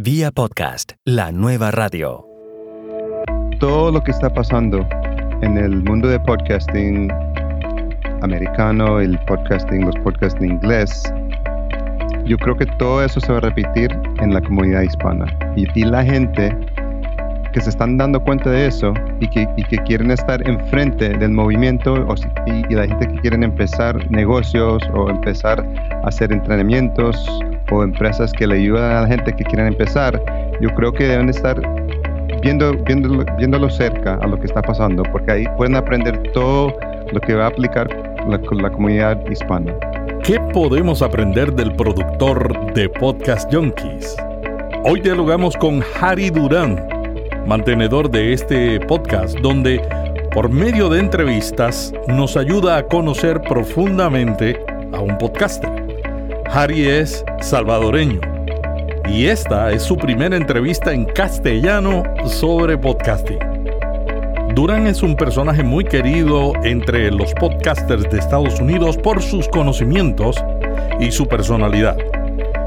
Vía podcast, la nueva radio. Todo lo que está pasando en el mundo de podcasting americano, el podcasting, los podcasts en inglés, yo creo que todo eso se va a repetir en la comunidad hispana. Y, y la gente que se están dando cuenta de eso y que, y que quieren estar enfrente del movimiento o y la gente que quieren empezar negocios o empezar a hacer entrenamientos o empresas que le ayudan a la gente que quieren empezar, yo creo que deben estar viendo, viéndolo, viéndolo cerca a lo que está pasando, porque ahí pueden aprender todo lo que va a aplicar la, la comunidad hispana. ¿Qué podemos aprender del productor de Podcast Junkies? Hoy dialogamos con Harry Durán, mantenedor de este podcast, donde por medio de entrevistas nos ayuda a conocer profundamente a un podcaster. Harry es salvadoreño y esta es su primera entrevista en castellano sobre podcasting. Durán es un personaje muy querido entre los podcasters de Estados Unidos por sus conocimientos y su personalidad.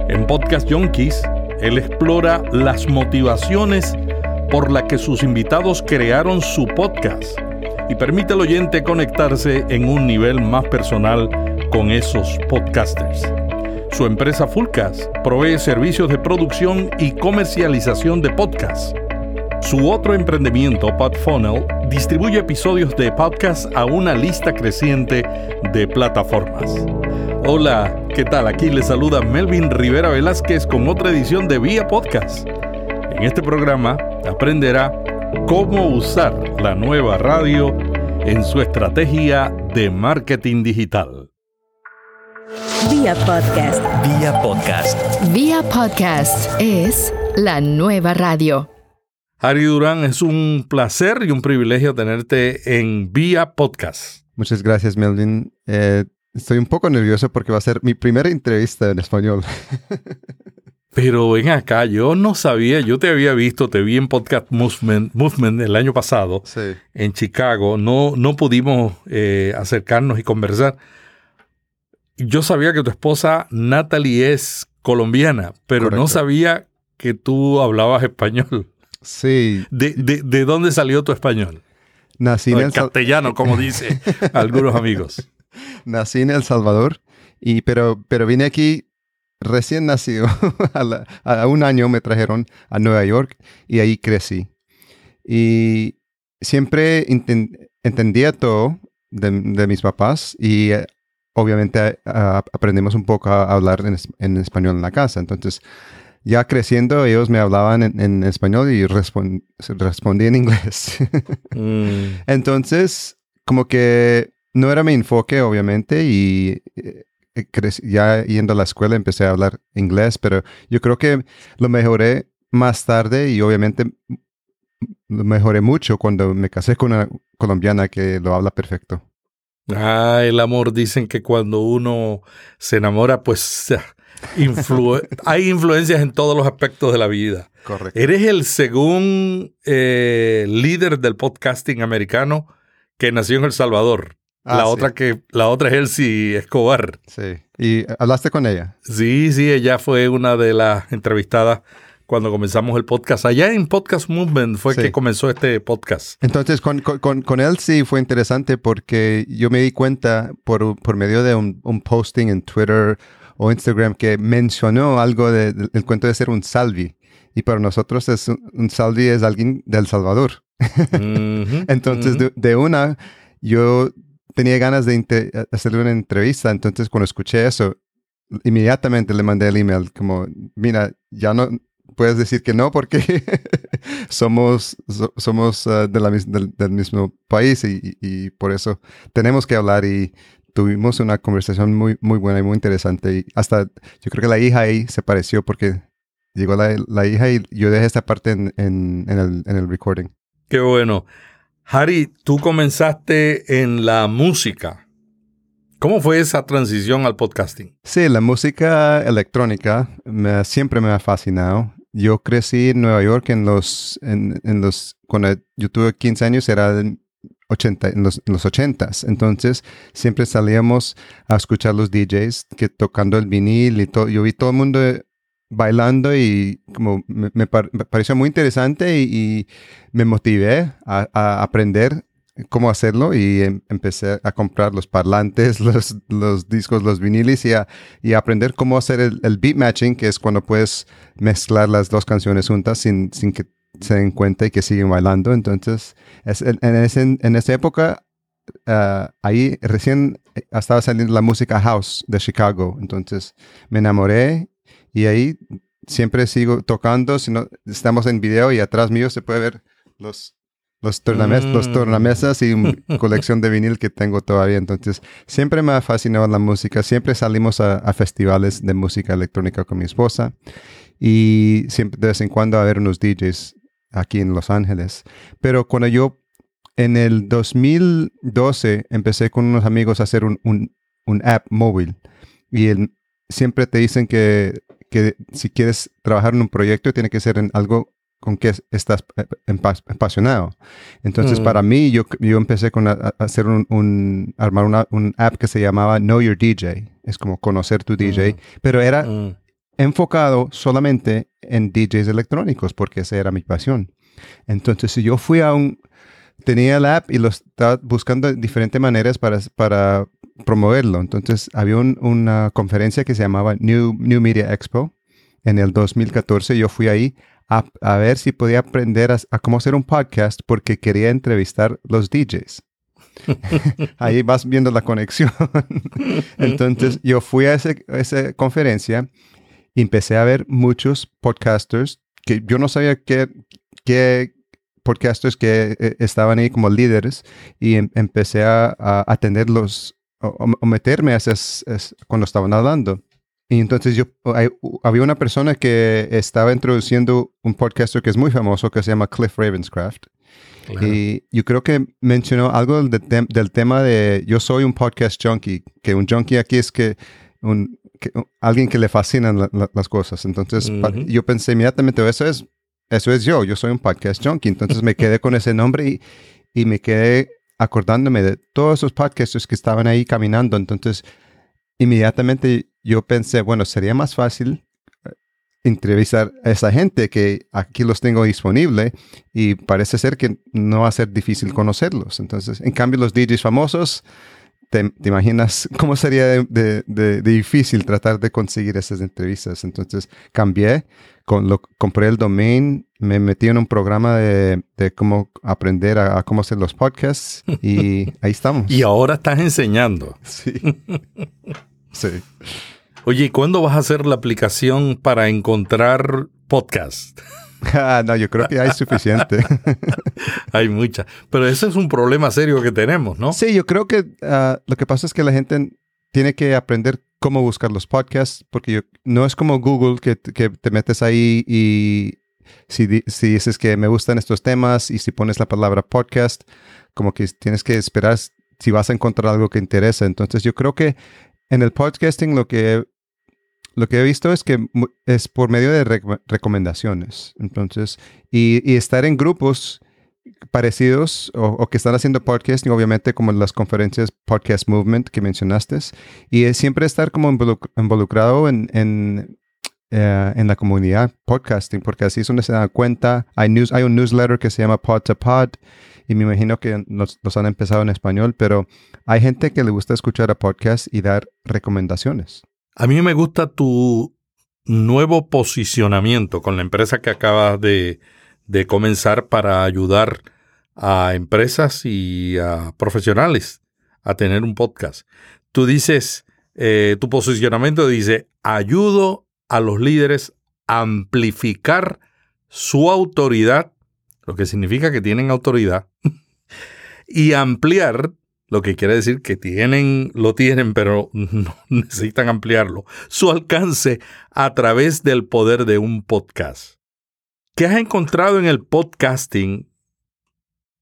En Podcast Junkies, él explora las motivaciones por las que sus invitados crearon su podcast y permite al oyente conectarse en un nivel más personal con esos podcasters. Su empresa Fullcast provee servicios de producción y comercialización de podcasts. Su otro emprendimiento, PodFunnel, distribuye episodios de podcast a una lista creciente de plataformas. Hola, ¿qué tal? Aquí le saluda Melvin Rivera Velázquez con otra edición de Vía Podcast. En este programa aprenderá cómo usar la nueva radio en su estrategia de marketing digital. Vía podcast. Vía podcast. Vía podcast es la nueva radio. Harry Durán, es un placer y un privilegio tenerte en Vía Podcast. Muchas gracias, Melvin. Eh, estoy un poco nervioso porque va a ser mi primera entrevista en español. Pero ven acá, yo no sabía, yo te había visto, te vi en Podcast Movement, Movement el año pasado Sí. en Chicago, no, no pudimos eh, acercarnos y conversar. Yo sabía que tu esposa Natalie es colombiana, pero no sabía que tú hablabas español. Sí, ¿De, de, de dónde salió tu español? nací en, El castellano, como dicen algunos amigos. nací en El Salvador, y, pero, pero vine aquí recién nacido. a, la- a un año me trajeron a Nueva York y ahí crecí. Y siempre inten- entendía todo de, de mis papás y eh, obviamente ah, aprendimos un poco a hablar en, es- en español en la casa. Entonces, ya creciendo, ellos me hablaban en, en español y respon- respondí en inglés. Mm, Entonces, como que no era mi enfoque, obviamente, y eh, ya yendo a la escuela empecé a hablar inglés, pero yo creo que lo mejoré más tarde y obviamente lo mejoré mucho cuando me casé con una colombiana que lo habla perfecto. Ah, el amor, dicen que cuando uno se enamora, pues influ- hay influencias en todos los aspectos de la vida. Correcto. Eres el segundo eh, líder del podcasting americano que nació en El Salvador. Ah, la, sí. otra que, la otra es Elsie Escobar. Sí. ¿Y hablaste con ella? Sí, sí, ella fue una de las entrevistadas cuando comenzamos el podcast. Allá en Podcast Movement fue Sí. que comenzó este podcast. Entonces, con, con- con- sí fue interesante porque yo me di cuenta por, por medio de un, un posting en Twitter o Instagram que mencionó algo de- del cuento de ser un salvi. Y para nosotros es un, un salvi es alguien del Salvador. Entonces, de una, yo tenía ganas de hacerle una entrevista. Entonces, cuando escuché eso, inmediatamente le mandé el email como, mira, ya no puedes decir que no porque somos, so- somos ah, de la del mismo país y, y- y por eso tenemos que hablar y tuvimos una conversación muy, muy buena y muy interesante. Y hasta yo creo que la hija ahí se pareció porque llegó la, la hija y yo dejé esta parte en, en- en el, en el recording. Qué bueno. Harry, tú comenzaste en la música. ¿Cómo fue esa transición al podcasting? Sí, la música electrónica me- siempre me ha fascinado. Yo crecí en Nueva York en los, en, en los, cuando yo tuve 15 años era en, 80, en, los, en los 80s. Entonces siempre salíamos a escuchar los DJs que tocando el vinil y todo. Yo vi todo el mundo bailando y como me, pareció muy interesante y, me motivé a, aprender cómo hacerlo y em, empecé a comprar los parlantes, los, discos, los vinilis y a, y aprender cómo hacer el, beat matching, que es cuando puedes mezclar las dos canciones juntas sin, sin que se den cuenta y que siguen bailando. Entonces, en, en, esa época, ah, ahí recién estaba saliendo la música house de Chicago. Entonces, me enamoré y ahí siempre sigo tocando. Si no, estamos en video y atrás mío se puede ver los, los, los mm. tornamesas y una colección de vinil que tengo todavía. Entonces, siempre me ha fascinado la música. Siempre salimos a, a festivales de música electrónica con mi esposa y siempre de vez en cuando a ver unos DJs aquí en Los Ángeles. Pero cuando yo en el 2012 empecé con unos amigos a hacer un, un, app móvil y siempre te dicen que, que, si quieres trabajar en un proyecto tiene que ser en algo con que estás eh, apasionado. Entonces, mm. para mí, yo, yo empecé con a, hacer un, armar una, un app que se llamaba Know Your DJ. Es como conocer tu DJ, mm. pero era mm enfocado solamente en DJs electrónicos, porque esa era mi pasión. Entonces, si yo fui a un, tenía la app y lo estaba buscando diferentes maneras para, para promoverlo. Entonces, había una conferencia que se llamaba New, New Media Expo en el 2014. Yo fui ahí a, a ver si podía aprender a, cómo hacer un podcast porque quería entrevistar los DJs. ahí vas viendo la conexión. Entonces, yo fui a, ese, a esa conferencia empecé a ver muchos podcasters que yo no sabía qué, qué podcasters que eh, estaban ahí como líderes y em, empecé a, a atenderlos o, meterme a esas, cuando estaban hablando. Y entonces yo, había una persona que estaba introduciendo un podcaster que es muy famoso que se llama Cliff Ravenscraft. Y yo creo que mencionó algo del tema de yo soy un podcast junkie, que un junkie aquí es que un, alguien que le fascinan las cosas. Entonces yo pensé inmediatamente, eso es, eso es yo, yo soy un podcast junkie. Entonces me quedé con ese nombre y, y me quedé acordándome de todos esos podcasters que estaban ahí caminando. Entonces inmediatamente yo pensé, bueno, sería más fácil eh, entrevistar a esa gente que aquí los tengo disponible y parece ser que no va a ser difícil conocerlos. Entonces, en cambio, los DJs famosos, te, imaginas cómo sería de, difícil tratar de conseguir esas entrevistas. Entonces cambié, con lo, compré el domain, me metí en un programa de, cómo aprender a, cómo hacer los podcasts y ahí estamos. Y ahora estás enseñando. Sí. sí. Oye, ¿cuándo vas a hacer la aplicación para encontrar podcasts? Ah, no, yo creo que hay suficiente. hay mucha. Pero ese es un problema serio que tenemos, ¿no? Sí, yo creo que ah, lo que pasa es que la gente tiene que aprender cómo buscar los podcasts, porque no es como Google que, te metes ahí y si, dices que me gustan estos temas y si pones la palabra podcast, como que tienes que esperar si vas a encontrar algo que interesa. Entonces yo creo que en el podcasting lo que lo que he visto es que es por medio de recomendaciones. Entonces, y, estar en grupos parecidos o, que están haciendo podcasting, obviamente como las conferencias Podcast Movement que mencionaste, y siempre estar como involucrado en, en, eh, en, la comunidad podcasting, porque así es donde se da cuenta. Hay, news, hay un newsletter que se llama Pod to Pod, y me imagino que los, los han empezado en español, pero hay gente que le gusta escuchar a podcast y dar recomendaciones. A mí me gusta tu nuevo posicionamiento con la empresa que acabas de, comenzar para ayudar a empresas y a profesionales a tener un podcast. Tú dices, eh, tu posicionamiento dice, ayudo a los líderes a amplificar su autoridad, lo que significa que tienen autoridad, y ampliar lo que quiere decir que tienen, lo tienen, pero no necesitan ampliarlo, su alcance a través del poder de un podcast. ¿Qué has encontrado en el podcasting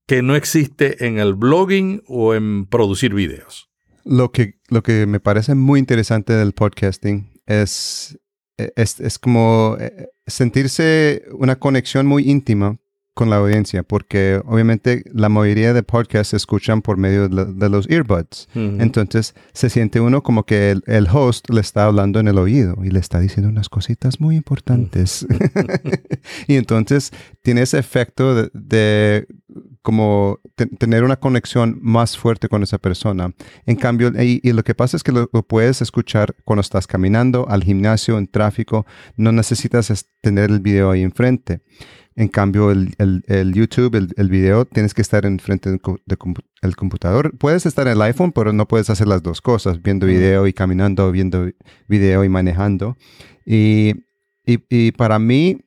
que no existe en el blogging o en producir videos? Lo que, lo que me parece muy interesante del podcasting es, es, es como eh, sentirse una conexión muy íntima con la audiencia, porque obviamente la mayoría de podcasts se escuchan por medio de, los earbuds. Entonces se siente uno como que el, host le está hablando en el oído y le está diciendo unas cositas muy importantes. y entonces tiene ese efecto de, como tener una conexión más fuerte con esa persona. En cambio, y, lo que pasa es que lo, puedes escuchar cuando estás caminando, al gimnasio, en tráfico, no necesitas tener el video ahí enfrente. En cambio, el, YouTube, el, video, tienes que estar enfrente del computador. Puedes estar en el iPhone, pero no puedes hacer las dos cosas, viendo video y caminando, viendo video y manejando. Y, para mí,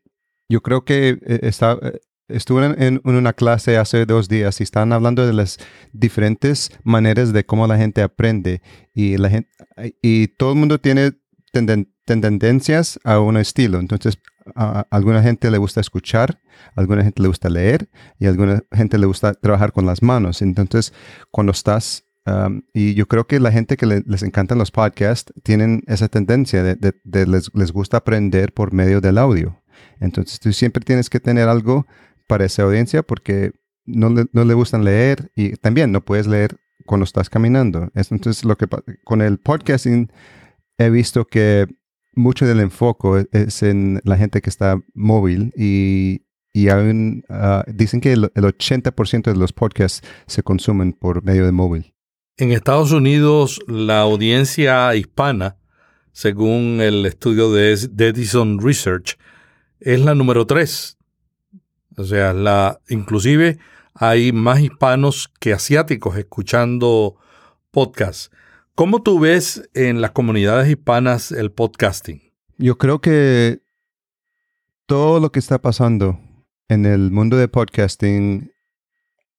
yo creo que eh, está, eh, estuve en, una clase hace dos días y están hablando de las diferentes maneras de cómo la gente aprende. Y, la gente, y todo el mundo tiene tendencias a un estilo. Entonces, a alguna gente le gusta escuchar, a alguna gente le gusta leer y a alguna gente le gusta trabajar con las manos. Entonces, cuando estás, y yo creo que la gente que les encantan los podcasts tienen esa tendencia de, les, gusta aprender por medio del audio. Entonces, tú siempre tienes que tener algo para esa audiencia porque no le, no le gustan leer y también no puedes leer cuando estás caminando. Entonces, lo que con el podcasting he visto que mucho del enfoque es en la gente que está móvil y, y ah, dicen que el, 80% de los podcasts se consumen por medio de móvil. En Estados Unidos, la audiencia hispana, según el estudio de, Edison Research, es la número 3. O sea, la, inclusive hay más hispanos que asiáticos escuchando podcasts. ¿Cómo tú ves en las comunidades hispanas el podcasting? Yo creo que todo lo que está pasando en el mundo de podcasting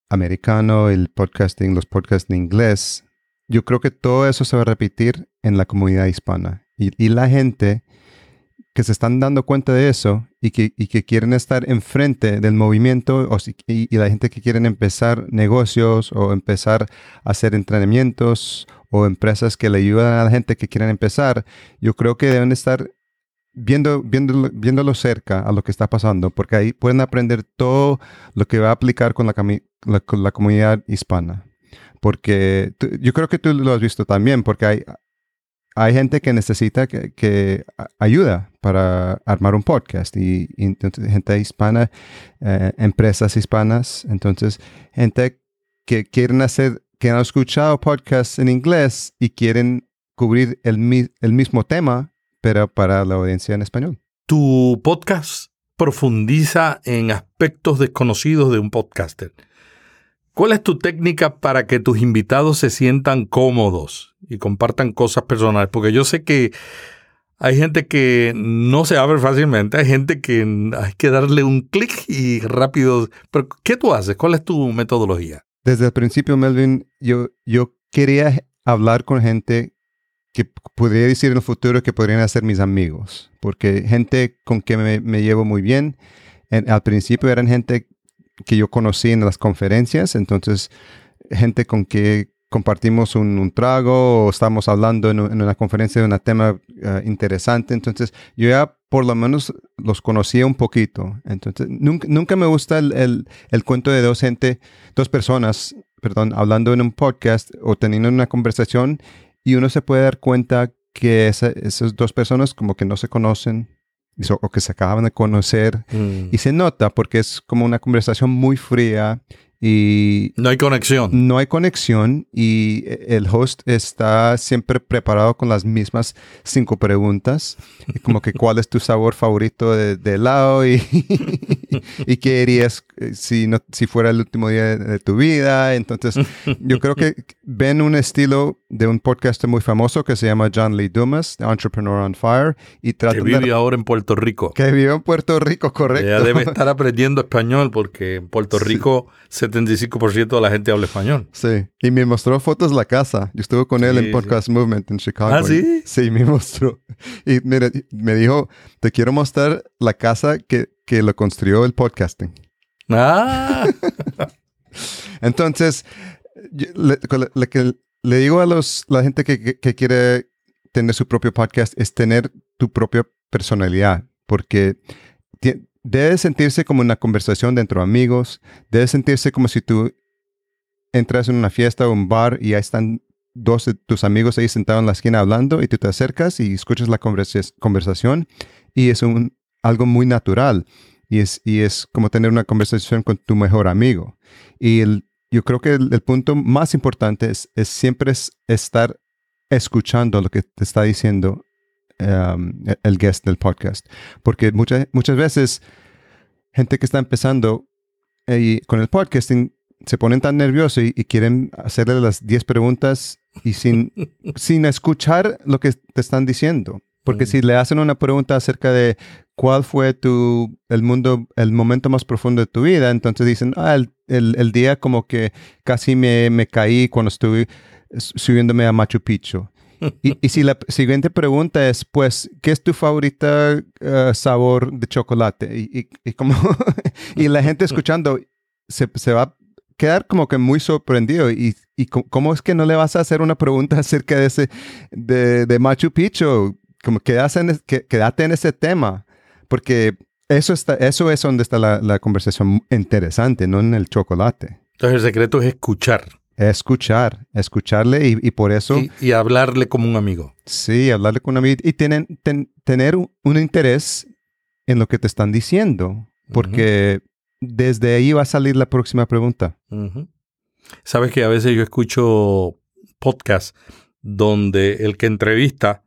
americano, el podcasting, los podcasts en inglés, yo creo que todo eso se va a repetir en la comunidad hispana. Y, la gente que se están dando cuenta de eso y que, quieren estar enfrente del movimiento y, y, la gente que quieren empezar negocios o empezar a hacer entrenamientos o empresas que le ayudan a la gente que quieren empezar, yo creo que deben estar viendo, viéndolo, viéndolo cerca a lo que está pasando, porque ahí pueden aprender todo lo que va a aplicar con la, la, comunidad hispana. Porque yo creo que tú lo has visto también, porque hay, hay gente que necesita que, ayuda para armar un podcast y, entonces gente hispana, eh, empresas hispanas, entonces gente que quieren hacer que han escuchado podcasts en inglés y quieren cubrir el, el mismo tema, pero para la audiencia en español. Tu podcast profundiza en aspectos desconocidos de un podcaster. ¿Cuál es tu técnica para que tus invitados se sientan cómodos y compartan cosas personales? Porque yo sé que hay gente que no se abre fácilmente, hay gente que hay que darle un clic y rápido. Pero, ¿qué tú haces? ¿Cuál es tu metodología? Desde el principio, Melvin, yo, yo quería hablar con gente que podría decir en el futuro que podrían ser mis amigos, porque gente con que me, llevo muy bien. al principio eran gente que yo conocí en las conferencias, entonces gente con que compartimos un, trago o estamos hablando en, una conferencia de un tema eh, interesante. Entonces, yo ya por lo menos los conocía un poquito. Entonces, nunca, nunca me gusta el, el, cuento de dos gente, dos personas, perdón, hablando en un podcast o teniendo una conversación y uno se puede dar cuenta que esas dos personas como que no se conocen o que se acaban de conocer mm. y se nota porque es como una conversación muy fría y no hay conexión. No hay conexión y el host está siempre preparado con las mismas cinco preguntas, como que cuál es tu sabor favorito de, helado y, y qué harías eh, si, no, si fuera el último día de, tu vida. Entonces, yo creo que ven un estilo de un podcaster muy famoso que se llama John Lee Dumas, Entrepreneur on Fire, y trata que vive ahora en Puerto Rico. Que vive en Puerto Rico, correcto. Ya debe estar aprendiendo español porque en Puerto Rico 75% de la gente habla español. Sí, y me mostró fotos de la casa. Yo estuve con él en Podcast Movement en Chicago. ¿Ah, sí? Sí, me mostró. Y mira, me dijo, te quiero mostrar la casa que, que lo construyó el podcasting. Ah. Entonces, le, que le digo a los, la gente que, que quiere tener su propio podcast es tener tu propia personalidad, porque debe sentirse como una conversación dentro de amigos, debe sentirse como si tú entras en una fiesta o un bar y ahí están dos de tus amigos ahí sentados en la esquina hablando y tú te acercas y escuchas la conversación y es un, algo muy natural y es, y es como tener una conversación con tu mejor amigo. Y yo creo que el, punto más importante es, es siempre es estar escuchando lo que te está diciendo um, el guest del podcast. Porque muchas muchas veces gente que está empezando eh, con el podcasting se ponen tan nerviosos y, quieren hacerle las 10 preguntas y sin, sin escuchar lo que te están diciendo. Porque mm. si le hacen una pregunta acerca de cuál fue tu, el mundo, el momento más profundo de tu vida, entonces dicen, ah, el, el, día como que casi me, me, caí cuando estuve subiéndome a Machu Picchu. Y, y, si la siguiente pregunta es, pues, ¿qué es tu favorita eh, sabor de chocolate? Y, y como, y la gente escuchando se, se, va quedar como que muy sorprendido. ¿Y, y cómo es que no le vas a hacer una pregunta acerca de ese, de, de Machu Picchu? Como quédate en, quédate en ese tema, porque eso, está, eso es donde está la, la conversación interesante, no en el chocolate. Entonces el secreto es escuchar. Escuchar, escucharle y, y por eso... Y, hablarle como un amigo. Sí, hablarle como un amigo y tienen, tener un, un, interés en lo que te están diciendo, porque desde ahí va a salir la próxima pregunta. Sabes que a veces yo escucho podcasts donde el que entrevista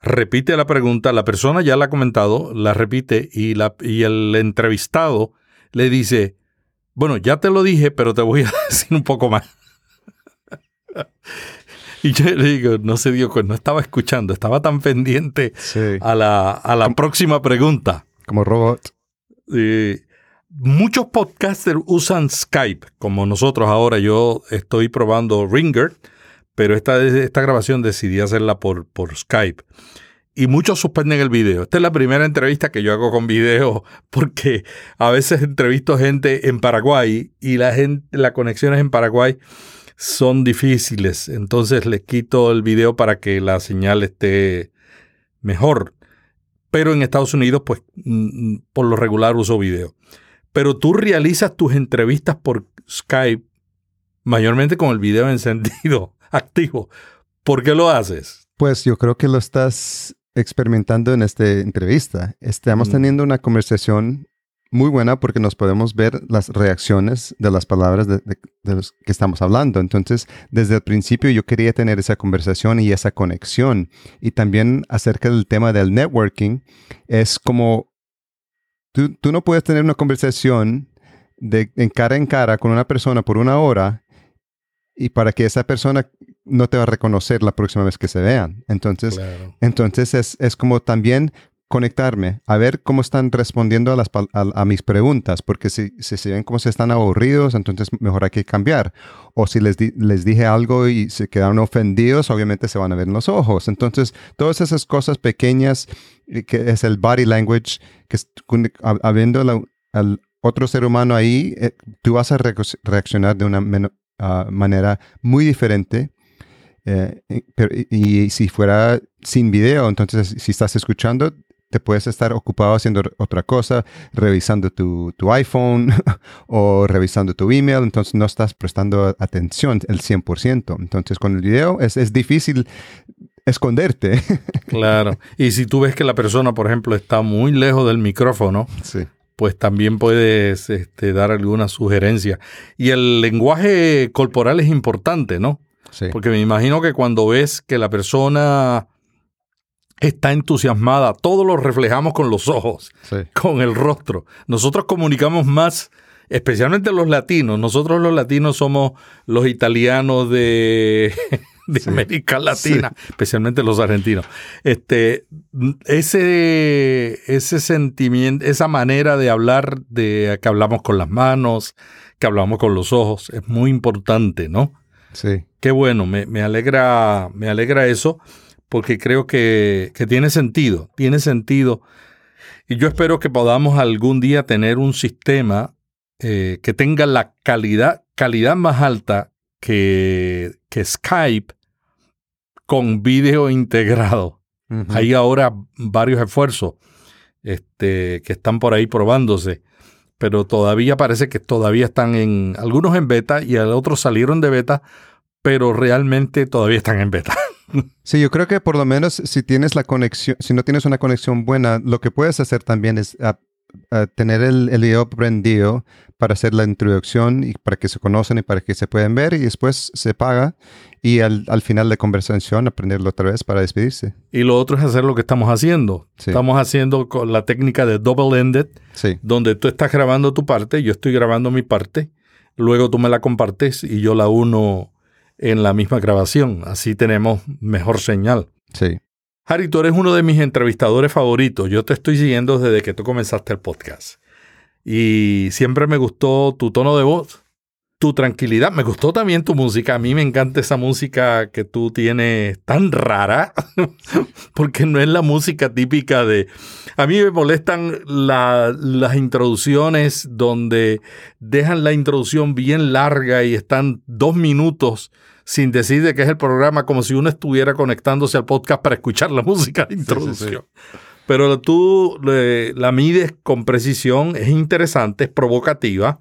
repite la pregunta, la persona ya la ha comentado, la repite y, la, y el entrevistado le dice, bueno, ya te lo dije, pero te voy a decir un poco más. y yo le digo, no se dio cuenta, no estaba escuchando, estaba tan pendiente a la, a la próxima pregunta. Como robot. Muchos podcasters usan Skype, como nosotros ahora. Yo estoy probando Ringer, pero esta, esta grabación decidí hacerla por, por Skype. Y muchos suspenden el video. Esta es la primera entrevista que yo hago con video porque a veces entrevisto gente en Paraguay y la gente, las conexiones en Paraguay son difíciles. Entonces les quito el video para que la señal esté mejor. Pero en Estados Unidos, pues por lo regular uso video pero tú realizas tus entrevistas por Skype mayormente con el video encendido, activo. ¿Por qué lo haces? Pues yo creo que lo estás experimentando en esta entrevista. Estamos mm. teniendo una conversación muy buena porque nos podemos ver las reacciones de las palabras de, los que estamos hablando. Entonces, desde el principio yo quería tener esa conversación y esa conexión. Y también acerca del tema del networking, es como Tú, no puedes tener una conversación de, en cara en cara con una persona por una hora y para que esa persona no te va a reconocer la próxima vez que se vean. Entonces, entonces es, es, como también conectarme, a ver cómo están respondiendo a, las, a, mis preguntas, porque si, si, se ven como se están aburridos, entonces mejor hay que cambiar. O si les, les dije algo y se quedaron ofendidos, obviamente se van a ver en los ojos. Entonces, todas esas cosas pequeñas, eh, que es el body language, que habiendo al otro ser humano ahí, eh, tú vas a reaccionar de una ah, manera muy diferente. Eh, y, si fuera sin video, entonces si estás escuchando, te puedes estar ocupado haciendo otra cosa, revisando tu, tu, iPhone o revisando tu email, entonces no estás prestando atención el 100%. Entonces con el video es, es difícil esconderte. claro. Y si tú ves que la persona, por ejemplo, está muy lejos del micrófono, pues también puedes este, dar alguna sugerencia. Y el lenguaje corporal es importante, ¿no? Sí. Porque me imagino que cuando ves que la persona está entusiasmada, todo lo reflejamos con los ojos, con el rostro. Nosotros comunicamos más, especialmente los latinos. Nosotros los latinos somos los italianos de, América Latina, especialmente los argentinos. Este, ese, ese sentimiento, esa manera de hablar, de que hablamos con las manos, que hablamos con los ojos, es muy importante, ¿no? Sí. Qué bueno, me, me alegra, me alegra eso porque creo que, tiene sentido, tiene sentido. Y yo espero que podamos algún día tener un sistema eh, que tenga la calidad, calidad más alta que, que Skype con vídeo integrado. Hay ahora varios esfuerzos. este, que están por ahí probándose, pero todavía parece que todavía están en, algunos en beta y otros salieron de beta, pero realmente todavía están en beta. Sí, yo creo que por lo menos si tienes la conexión, si no tienes una conexión buena, lo que puedes hacer también es ah, ah, tener el, el, video prendido para hacer la introducción y para que se conocen y para que se puedan ver y después se paga y al, final de conversación aprenderlo otra vez para despedirse. Y lo otro es hacer lo que estamos haciendo. Estamos haciendo con la técnica de double-ended, donde tú estás grabando tu parte, yo estoy grabando mi parte, luego tú me la compartes y yo la uno en la misma grabación. Así tenemos mejor señal. Sí. Harry, tú eres uno de mis entrevistadores favoritos. Yo te estoy siguiendo desde que tú comenzaste el podcast. Y siempre me gustó tu tono de voz tu tranquilidad. Me gustó también tu música. A mí me encanta esa música que tú tienes tan rara, porque no es la música típica de... A mí me molestan las introducciones donde dejan la introducción bien larga y están dos minutos sin decir de qué es el programa, como si uno estuviera conectándose al podcast para escuchar la música de introducción. Pero tú la mides con precisión, es interesante, es provocativa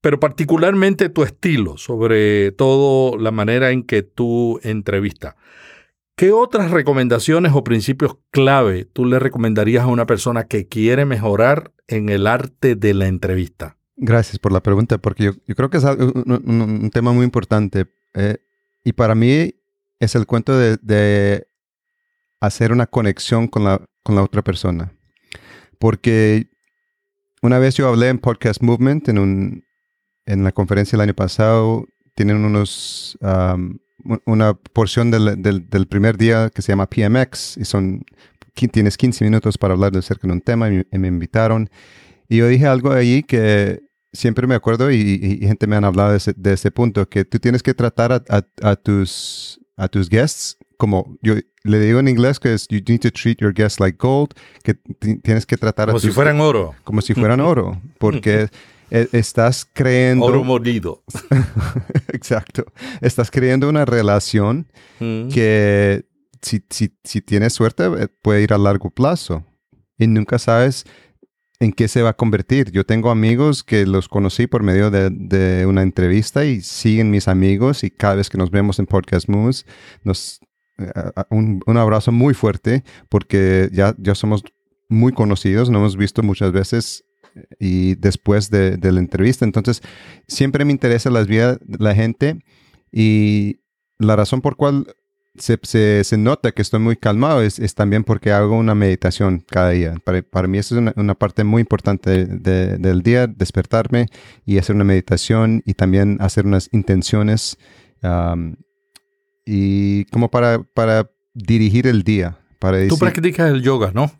pero particularmente tu estilo, sobre todo la manera en que tú entrevistas. ¿Qué otras recomendaciones o principios clave tú le recomendarías a una persona que quiere mejorar en el arte de la entrevista? Gracias por la pregunta, porque yo, creo que es un, tema muy importante. Eh, y para mí es el cuento de, hacer una conexión con la, con la otra persona. Porque una vez yo hablé en Podcast Movement, en un, en la conferencia el año pasado tienen unos una porción del, del, primer día que se llama PMX y son tienes 15 minutos para hablar de cerca de un tema y, me invitaron. Y yo dije algo ahí que siempre me acuerdo y, gente me han hablado de ese, de ese, punto que tú tienes que tratar a, a, tus a tus guests como yo le digo en inglés que es you need to treat your guests like gold que tienes que tratar como si fueran oro. como si fueran oro porque estás creando... Oro molido. Exacto. Estás creando una relación mm. que si, si, si, tienes suerte eh, puede ir a largo plazo y nunca sabes en qué se va a convertir. Yo tengo amigos que los conocí por medio de, de una entrevista y siguen mis amigos y cada vez que nos vemos en Podcast Moves, nos, eh, un, un, abrazo muy fuerte porque ya, ya somos muy conocidos, nos hemos visto muchas veces y después de, la entrevista. Entonces, siempre me interesa las vidas de la gente y la razón por cual se, se, nota que estoy muy calmado es, es, también porque hago una meditación cada día. Para, para mí eso es una, parte muy importante del día, despertarme y hacer una meditación y también hacer unas intenciones y como para, para dirigir el día. Para Tú practicas el yoga, ¿no?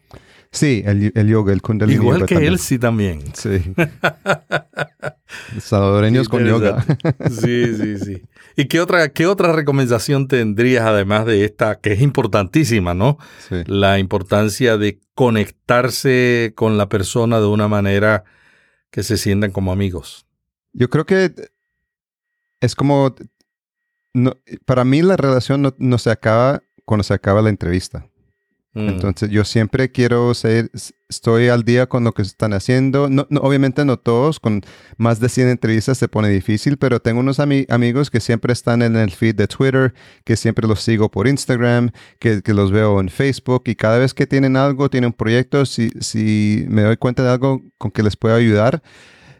Sí, el, el yoga, el kundalini Igual que él sí también. Sí. Salvadoreños con yoga. sí, sí, sí. ¿Y qué otra, qué otra recomendación tendrías además de esta, que es importantísima, ¿no? Sí. La importancia de conectarse con la persona de una manera que se sientan como amigos. Yo creo que es como, no, para mí la relación no, no se acaba cuando se acaba la entrevista. Mm. Entonces yo siempre quiero ser, estoy al día con lo que están haciendo. No, obviamente no todos, con más de 100 entrevistas se pone difícil, pero tengo unos amigos que siempre están en el feed de Twitter, que siempre los sigo por Instagram, que, que, los veo en Facebook y cada vez que tienen algo, tienen un proyecto, si, si me doy cuenta de algo con que les puedo ayudar,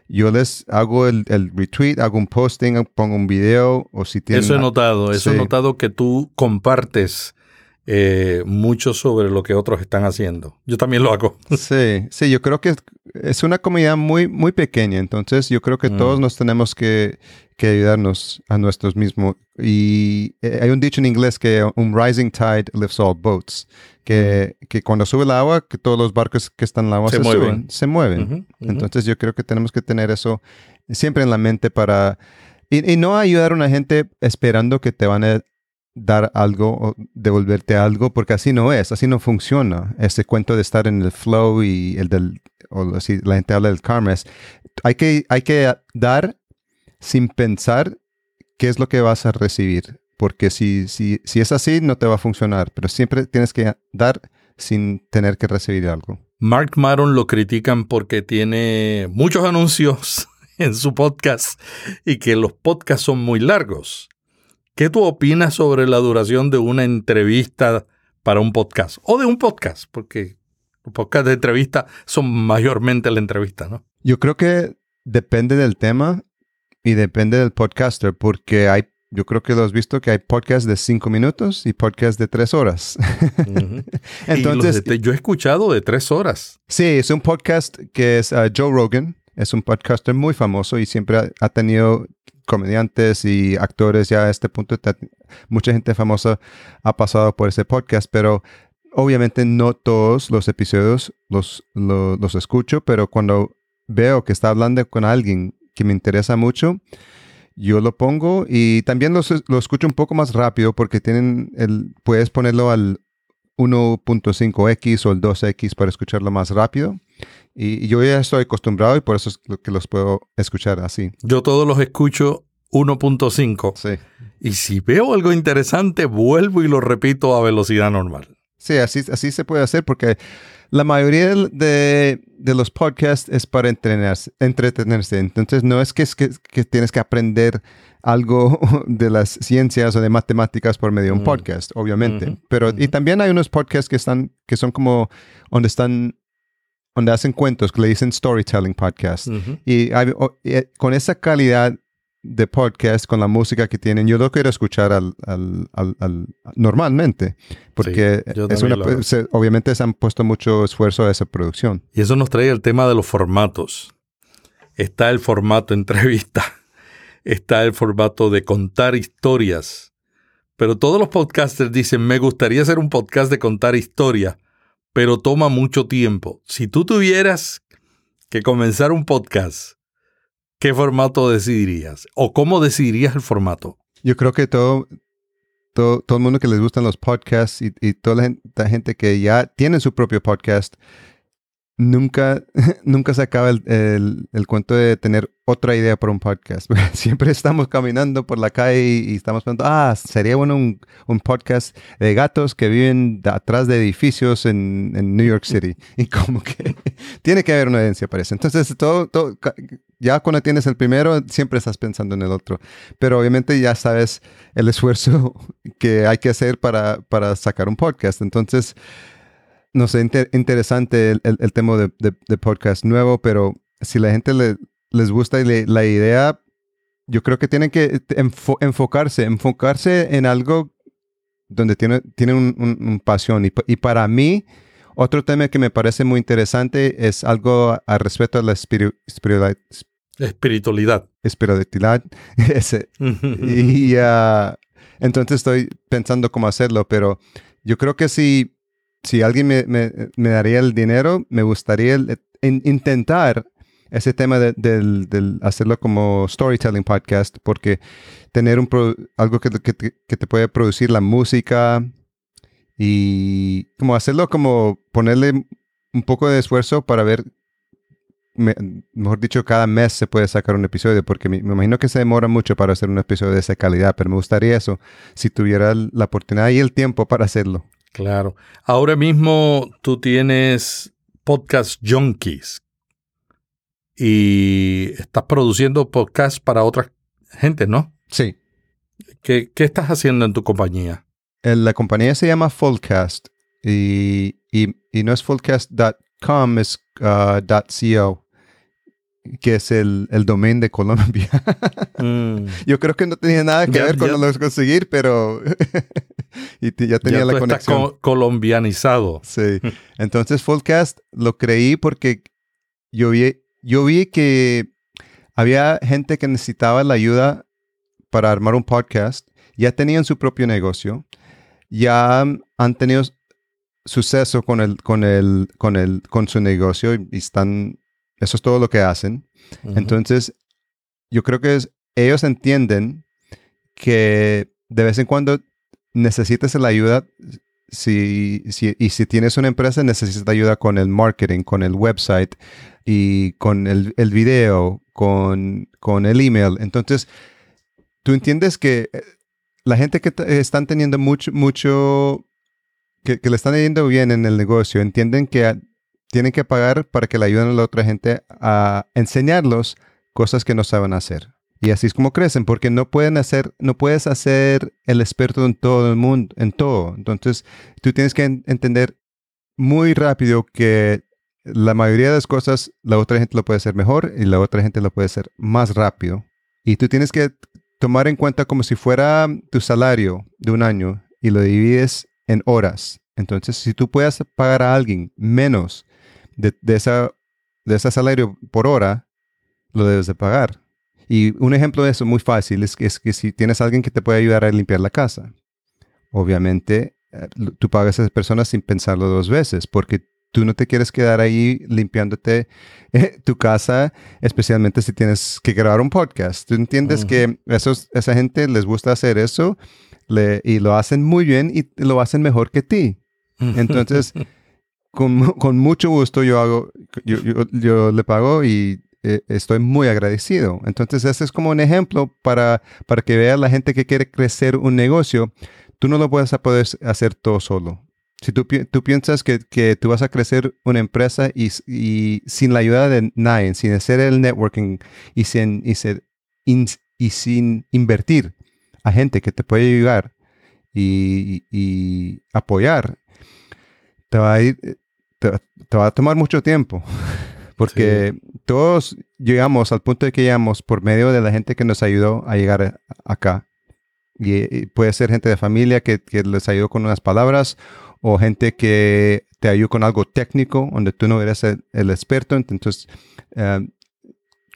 yo les hago el, el, retweet, hago un posting, pongo un video o si tienen... Eso he notado, eso he notado que tú compartes eh, mucho sobre lo que otros están haciendo. Yo también lo hago. Sí, sí, yo creo que es una comunidad muy, muy pequeña, entonces yo creo que mm. todos nos tenemos que, que, ayudarnos a nuestros mismos. Y eh, hay un dicho en inglés que un rising tide lifts all boats, que, mm. que cuando sube el agua, que todos los barcos que están en el agua se, mueven. se mueven. Entonces yo creo que tenemos que tener eso siempre en la mente para... Y, y, no ayudar a una gente esperando que te van a dar algo o devolverte algo, porque así no es, así no funciona. Ese cuento de estar en el flow y el del, o si la gente habla del karma, es, hay que, hay que dar sin pensar qué es lo que vas a recibir, porque si, si, si es así, no te va a funcionar, pero siempre tienes que dar sin tener que recibir algo. Mark Maron lo critican porque tiene muchos anuncios en su podcast y que los podcasts son muy largos. ¿Qué tú opinas sobre la duración de una entrevista para un podcast? O de un podcast, porque los podcasts de entrevista son mayormente la entrevista, ¿no? Yo creo que depende del tema y depende del podcaster, porque hay, yo creo que lo has visto, que hay podcasts de cinco minutos y podcasts de tres horas. Entonces, yo he escuchado de tres horas. Sí, es un podcast que es uh, Joe Rogan, es un podcaster muy famoso y siempre ha, tenido comediantes y actores ya a este punto. Mucha gente famosa ha pasado por ese podcast, pero obviamente no todos los episodios los, los, escucho, pero cuando veo que está hablando con alguien que me interesa mucho, yo lo pongo y también lo, lo escucho un poco más rápido porque tienen el, puedes ponerlo al 1.5x o el 2x para escucharlo más rápido. Y, yo ya estoy acostumbrado y por eso es que los puedo escuchar así. Yo todos los escucho 1.5. Sí. Y si veo algo interesante, vuelvo y lo repito a velocidad normal. Sí, así, así se puede hacer porque la mayoría de, los podcasts es para entretenerse, entretenerse. Entonces, no es que, es que, tienes que aprender algo de las ciencias o de matemáticas por medio de un mm. podcast, obviamente. Pero, y también hay unos podcasts que están, que son como, donde están, donde hacen cuentos, que le dicen storytelling podcast. Y eh, con esa calidad de podcast con la música que tienen, yo lo quiero escuchar al, normalmente, porque es una, obviamente se han puesto mucho esfuerzo a esa producción. Y eso nos trae el tema de los formatos. Está el formato entrevista, está el formato de contar historias, pero todos los podcasters dicen, me gustaría hacer un podcast de contar historia, pero toma mucho tiempo. Si tú tuvieras que comenzar un podcast, ¿qué formato decidirías? ¿O cómo decidirías el formato? Yo creo que todo, todo, todo el mundo que les gustan los podcasts y, y toda la gente, que ya tiene su propio podcast, nunca, nunca se acaba el, el, cuento de tener otra idea para un podcast. Siempre estamos caminando por la calle y, estamos pensando, ah, sería bueno un, un, podcast de gatos que viven atrás de edificios en, en, New York City. Y como que tiene que haber una evidencia para eso. Entonces, todo, todo, ya cuando tienes el primero, siempre estás pensando en el otro. Pero obviamente ya sabes el esfuerzo que hay que hacer para, para sacar un podcast. Entonces, no sé, interesante el, tema de, podcast nuevo, pero si la gente le, les gusta la idea, yo creo que tienen que enfocarse, enfocarse en algo donde tienen tiene un, pasión. Y, para mí, otro tema que me parece muy interesante es algo al respecto a la espiritualidad. Espiritualidad. Espiritualidad. Ese. y uh, entonces estoy pensando cómo hacerlo, pero yo creo que si si alguien me, me, daría el dinero, me gustaría intentar ese tema de, hacerlo como storytelling podcast, porque tener un algo que, que, que, te puede producir la música y como hacerlo como ponerle un poco de esfuerzo para ver, mejor dicho, cada mes se puede sacar un episodio, porque me, me, imagino que se demora mucho para hacer un episodio de esa calidad, pero me gustaría eso, si tuviera la oportunidad y el tiempo para hacerlo. Claro. Ahora mismo tú tienes Podcast Junkies y estás produciendo podcasts para otra gente, ¿no? Sí. ¿Qué, estás haciendo en tu compañía? La compañía se llama Fullcast y, no es fullcast.com, es uh, .co que es el, el domain de Colombia. Mm. Yo creo que no tenía nada que ver con lo conseguir, pero y ya tenía la conexión. colombianizado. Sí. Entonces, Fullcast lo creí porque yo vi, yo vi que había gente que necesitaba la ayuda para armar un podcast. Ya tenían su propio negocio. Ya han tenido suceso con el, con el, con el, con su negocio y están eso es todo lo que hacen. Entonces, yo creo que ellos entienden que de vez en cuando necesitas la ayuda. Si, y si tienes una empresa, necesitas ayuda con el marketing, con el website y con el, el video, con, con el email. Entonces, tú entiendes que eh, la gente que están teniendo mucho, mucho, que, que le están yendo bien en el negocio, entienden que tienen que pagar para que le ayuden a la otra gente a enseñarlos cosas que no saben hacer. Y así es como crecen, porque no pueden hacer, no puedes hacer el experto en todo el mundo, en todo. Entonces, tú tienes que entender muy rápido que la mayoría de las cosas la otra gente lo puede hacer mejor y la otra gente lo puede hacer más rápido. Y tú tienes que tomar en cuenta como si fuera tu salario de un año y lo divides en horas. Entonces, si tú puedes pagar a alguien menos de, esa, de ese salario por hora, lo debes de pagar. Y un ejemplo de eso muy fácil es que, es que si tienes a alguien que te puede ayudar a limpiar la casa, obviamente eh, tú pagas a esa persona sin pensarlo dos veces, porque tú no te quieres quedar ahí limpiándote eh, tu casa, especialmente si tienes que grabar un podcast. Tú entiendes que esos, esa gente les gusta hacer eso y lo hacen muy bien y lo hacen mejor que ti. Entonces, con, con, mucho gusto yo hago, yo, yo le pago y eh, estoy muy agradecido. Entonces, ese es como un ejemplo para, para que vea la gente que quiere crecer un negocio. Tú no lo puedes poder hacer todo solo. Si tú, tú piensas que, que, tú vas a crecer una empresa y, y, sin la ayuda de nadie, sin hacer el networking y sin, y, ser, y sin invertir a gente que te puede ayudar y, y apoyar, te va a ir, te, te, va a tomar mucho tiempo. Porque todos llegamos al punto de que llegamos por medio de la gente que nos ayudó a llegar acá. Y, puede ser gente de familia que, les ayudó con unas palabras o gente que te ayudó con algo técnico donde tú no eres el, experto. Entonces, eh,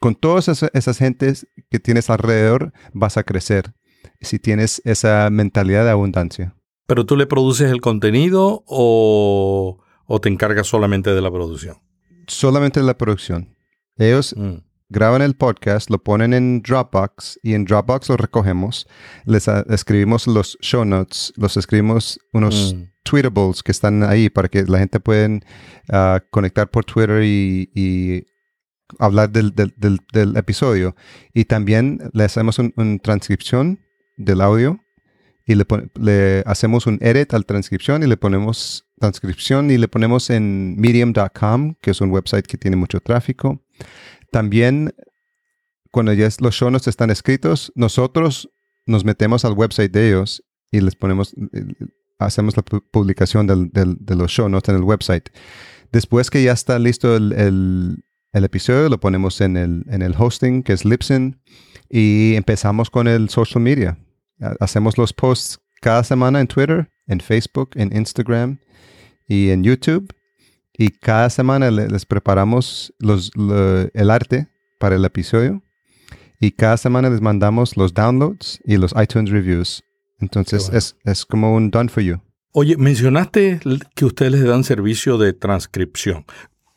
con todas esas, esas, gentes que tienes alrededor vas a crecer si tienes esa mentalidad de abundancia. ¿Pero tú le produces el contenido o, o te encargas solamente de la producción? Solamente la producción. Ellos mm. graban el podcast, lo ponen en Dropbox y en Dropbox lo recogemos. Les escribimos los show notes, los escribimos unos mm. tweetables que están ahí para que la gente pueda ah, conectar por Twitter y, hablar del, episodio. Y también le hacemos una transcripción del audio y le, le, hacemos un edit al transcripción y le ponemos transcripción y le ponemos en medium.com, que es un website que tiene mucho tráfico. También, cuando ya los show notes están escritos, nosotros nos metemos al website de ellos y les ponemos, hacemos la publicación de los show notes en el website. Después que ya está listo el, episodio, lo ponemos en el, en el hosting, que es Libsyn, y empezamos con el social media Hacemos los posts cada semana en Twitter, en Facebook, en Instagram y en YouTube. Y cada semana les preparamos los, el arte para el episodio. Y cada semana les mandamos los downloads y los iTunes reviews. Entonces es, es como un done for you. Oye, mencionaste que ustedes les dan servicio de transcripción.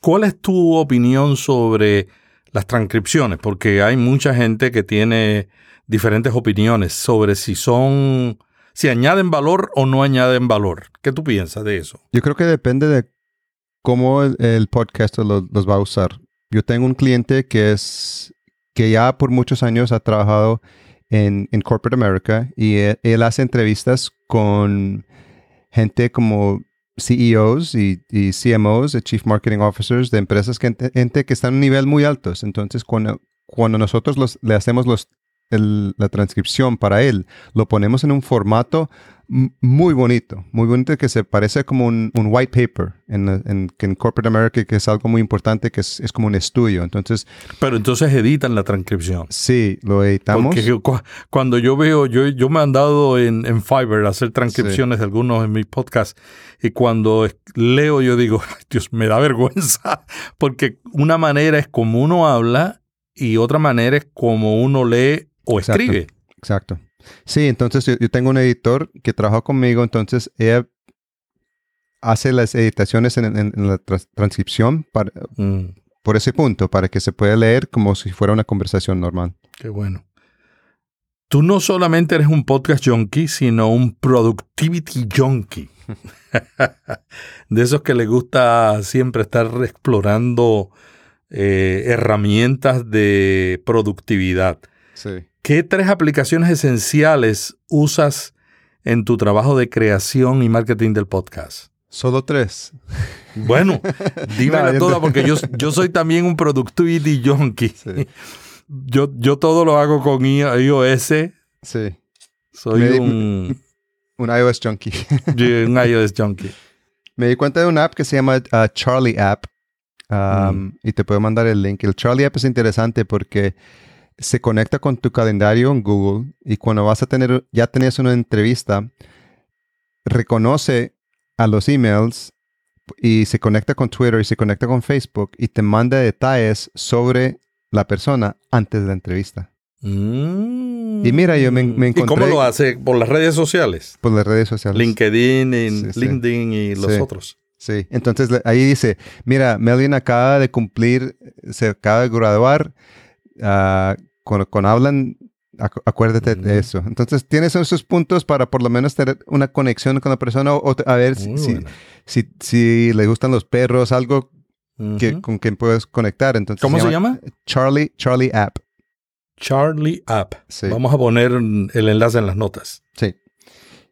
¿Cuál es tu opinión sobre las transcripciones? Porque hay mucha gente que tiene diferentes opiniones sobre si son, si añaden valor o no añaden valor. ¿Qué tú piensas de eso? Yo creo que depende de cómo el, podcast los va a usar. Yo tengo un cliente que es que ya por muchos años ha trabajado en, en Corporate America y él, él, hace entrevistas con gente como CEOs y, y, CMOs, Chief Marketing Officers de empresas que, gente que están a un nivel muy alto. Entonces, cuando, cuando nosotros los, le hacemos los la transcripción para él, lo ponemos en un formato muy bonito, muy bonito que se parece como un, white paper en, en, Corporate America, que es algo muy importante, que es, como un estudio. Entonces, Pero entonces editan la transcripción. Sí, lo editamos. Porque cuando yo veo, yo, yo me he andado en, en Fiverr a hacer transcripciones de algunos de mis podcasts y cuando leo yo digo, Dios, me da vergüenza, porque una manera es como uno habla y otra manera es como uno lee o escribe. Exacto. Sí, entonces yo, tengo un editor que trabaja conmigo, entonces ella hace las editaciones en, la transcripción para, mm. por ese punto, para que se pueda leer como si fuera una conversación normal. Qué bueno. Tú no solamente eres un podcast junkie, sino un productivity junkie. de esos que le gusta siempre estar explorando eh, herramientas de productividad. Sí. ¿Qué tres aplicaciones esenciales usas en tu trabajo de creación y marketing del podcast? Solo tres. Bueno, dímela No, toda porque yo, yo soy también un productivity junkie. Yo, yo todo lo hago con iOS. Sí. Soy Me- un, Un iOS junkie. un iOS junkie. Me di cuenta de una app que se llama uh, Charlie App. um, Mm. Y te puedo mandar el link. El Charlie App es interesante porque se conecta con tu calendario en Google y cuando vas a tener, ya tenías una entrevista, reconoce a los emails y se conecta con Twitter y se conecta con Facebook y te manda detalles sobre la persona antes de la entrevista. Mm. Y mira, yo me- me ¿Y cómo encontré- lo hace? ¿Por las redes sociales? Por las redes sociales. LinkedIn, y Sí, sí. LinkedIn y los Sí. otros. Sí, entonces ahí dice, mira, Melvin acaba de cumplir, se acaba de graduar, ah, con, con hablan, acu- acuérdate de eso. Entonces tienes esos puntos para por lo menos tener una conexión con la persona o, o a ver si, si, si- si le gustan los perros, algo que, con quien puedes conectar. Entonces, ¿Cómo se llama? Charlie, Charlie App. Charlie App. Sí. Vamos a poner el enlace en las notas. Sí.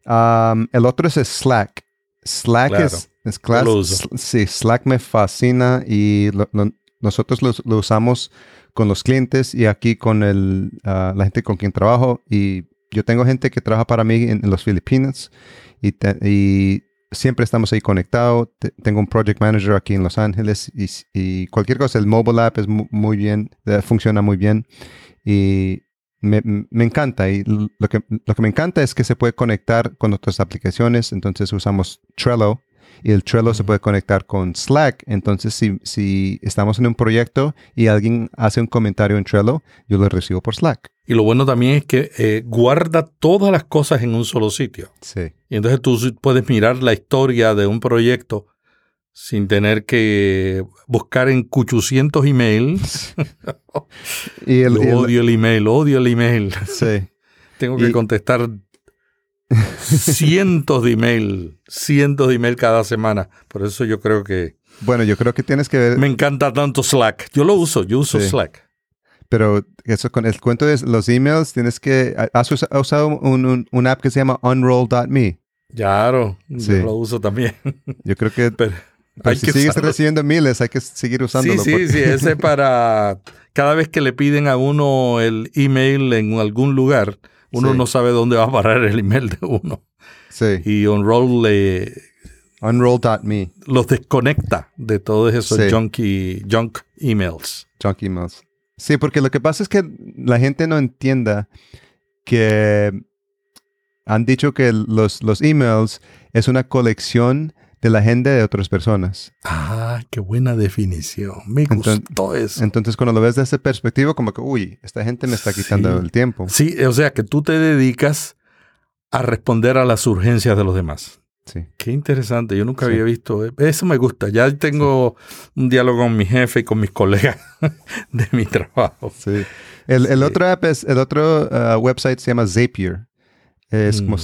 Um, el otro es Slack. Slack Claro. es, es class- Sí, Slack me fascina y lo- lo- nosotros lo, lo usamos con los clientes y aquí con el, ah, la gente con quien trabajo. Y yo tengo gente que trabaja para mí en, en los Filipinas y, siempre estamos ahí conectados. Te- tengo un project manager aquí en Los Ángeles y, cualquier cosa, el mobile app es mu- muy bien, eh, funciona muy bien y me, me encanta. Y lo que, lo que me encanta es que se puede conectar con otras aplicaciones. Entonces usamos Trello y el Trello se puede conectar con Slack. Entonces, si, si estamos en un proyecto y alguien hace un comentario en Trello, yo lo recibo por Slack. Y lo bueno también es que eh, guarda todas las cosas en un solo sitio. Sí. Y entonces tú puedes mirar la historia de un proyecto sin tener que buscar en 800 emails. Y el, y el- odio el email, odio el email. sí. Tengo que Y- contestar cientos de email, cientos de email cada semana. Por eso yo creo que Bueno, yo creo que tienes que ver, me encanta tanto Slack. Yo lo uso, yo uso Sí. Slack. pero eso con el cuento de los emails, tienes que, ¿has usa- has usado un, un- una app que se llama unroll.me? Claro, Sí. yo lo uso también. Yo creo que Pero pero hay si que sigues usarlo. recibiendo miles, hay que seguir Sí, usándolo. sí, porque- sí, ese es para cada vez que le piden a uno el email en algún lugar, uno Sí. no sabe dónde va a parar el email de uno. sí. Y Unroll le, Unroll.me, los desconecta de todos esos Sí. junky, junk emails. junk emails. Sí, porque lo que pasa es que la gente no entienda que han dicho que los, los emails es una colección de la agenda de otras personas. Ah, qué buena definición. Me Entonces- gustó eso. Entonces, cuando lo ves desde esa perspectiva, como que, uy, esta gente me está quitando Sí. el tiempo. Sí, o sea que tú te dedicas a responder a las urgencias de los demás. Sí. Qué interesante, yo nunca Sí. había visto. Eso me gusta. Ya tengo un diálogo con mi jefe y con mis colegas de mi trabajo. Sí. El, otro app es, el otro uh, website se llama Zapier. Es como Mm.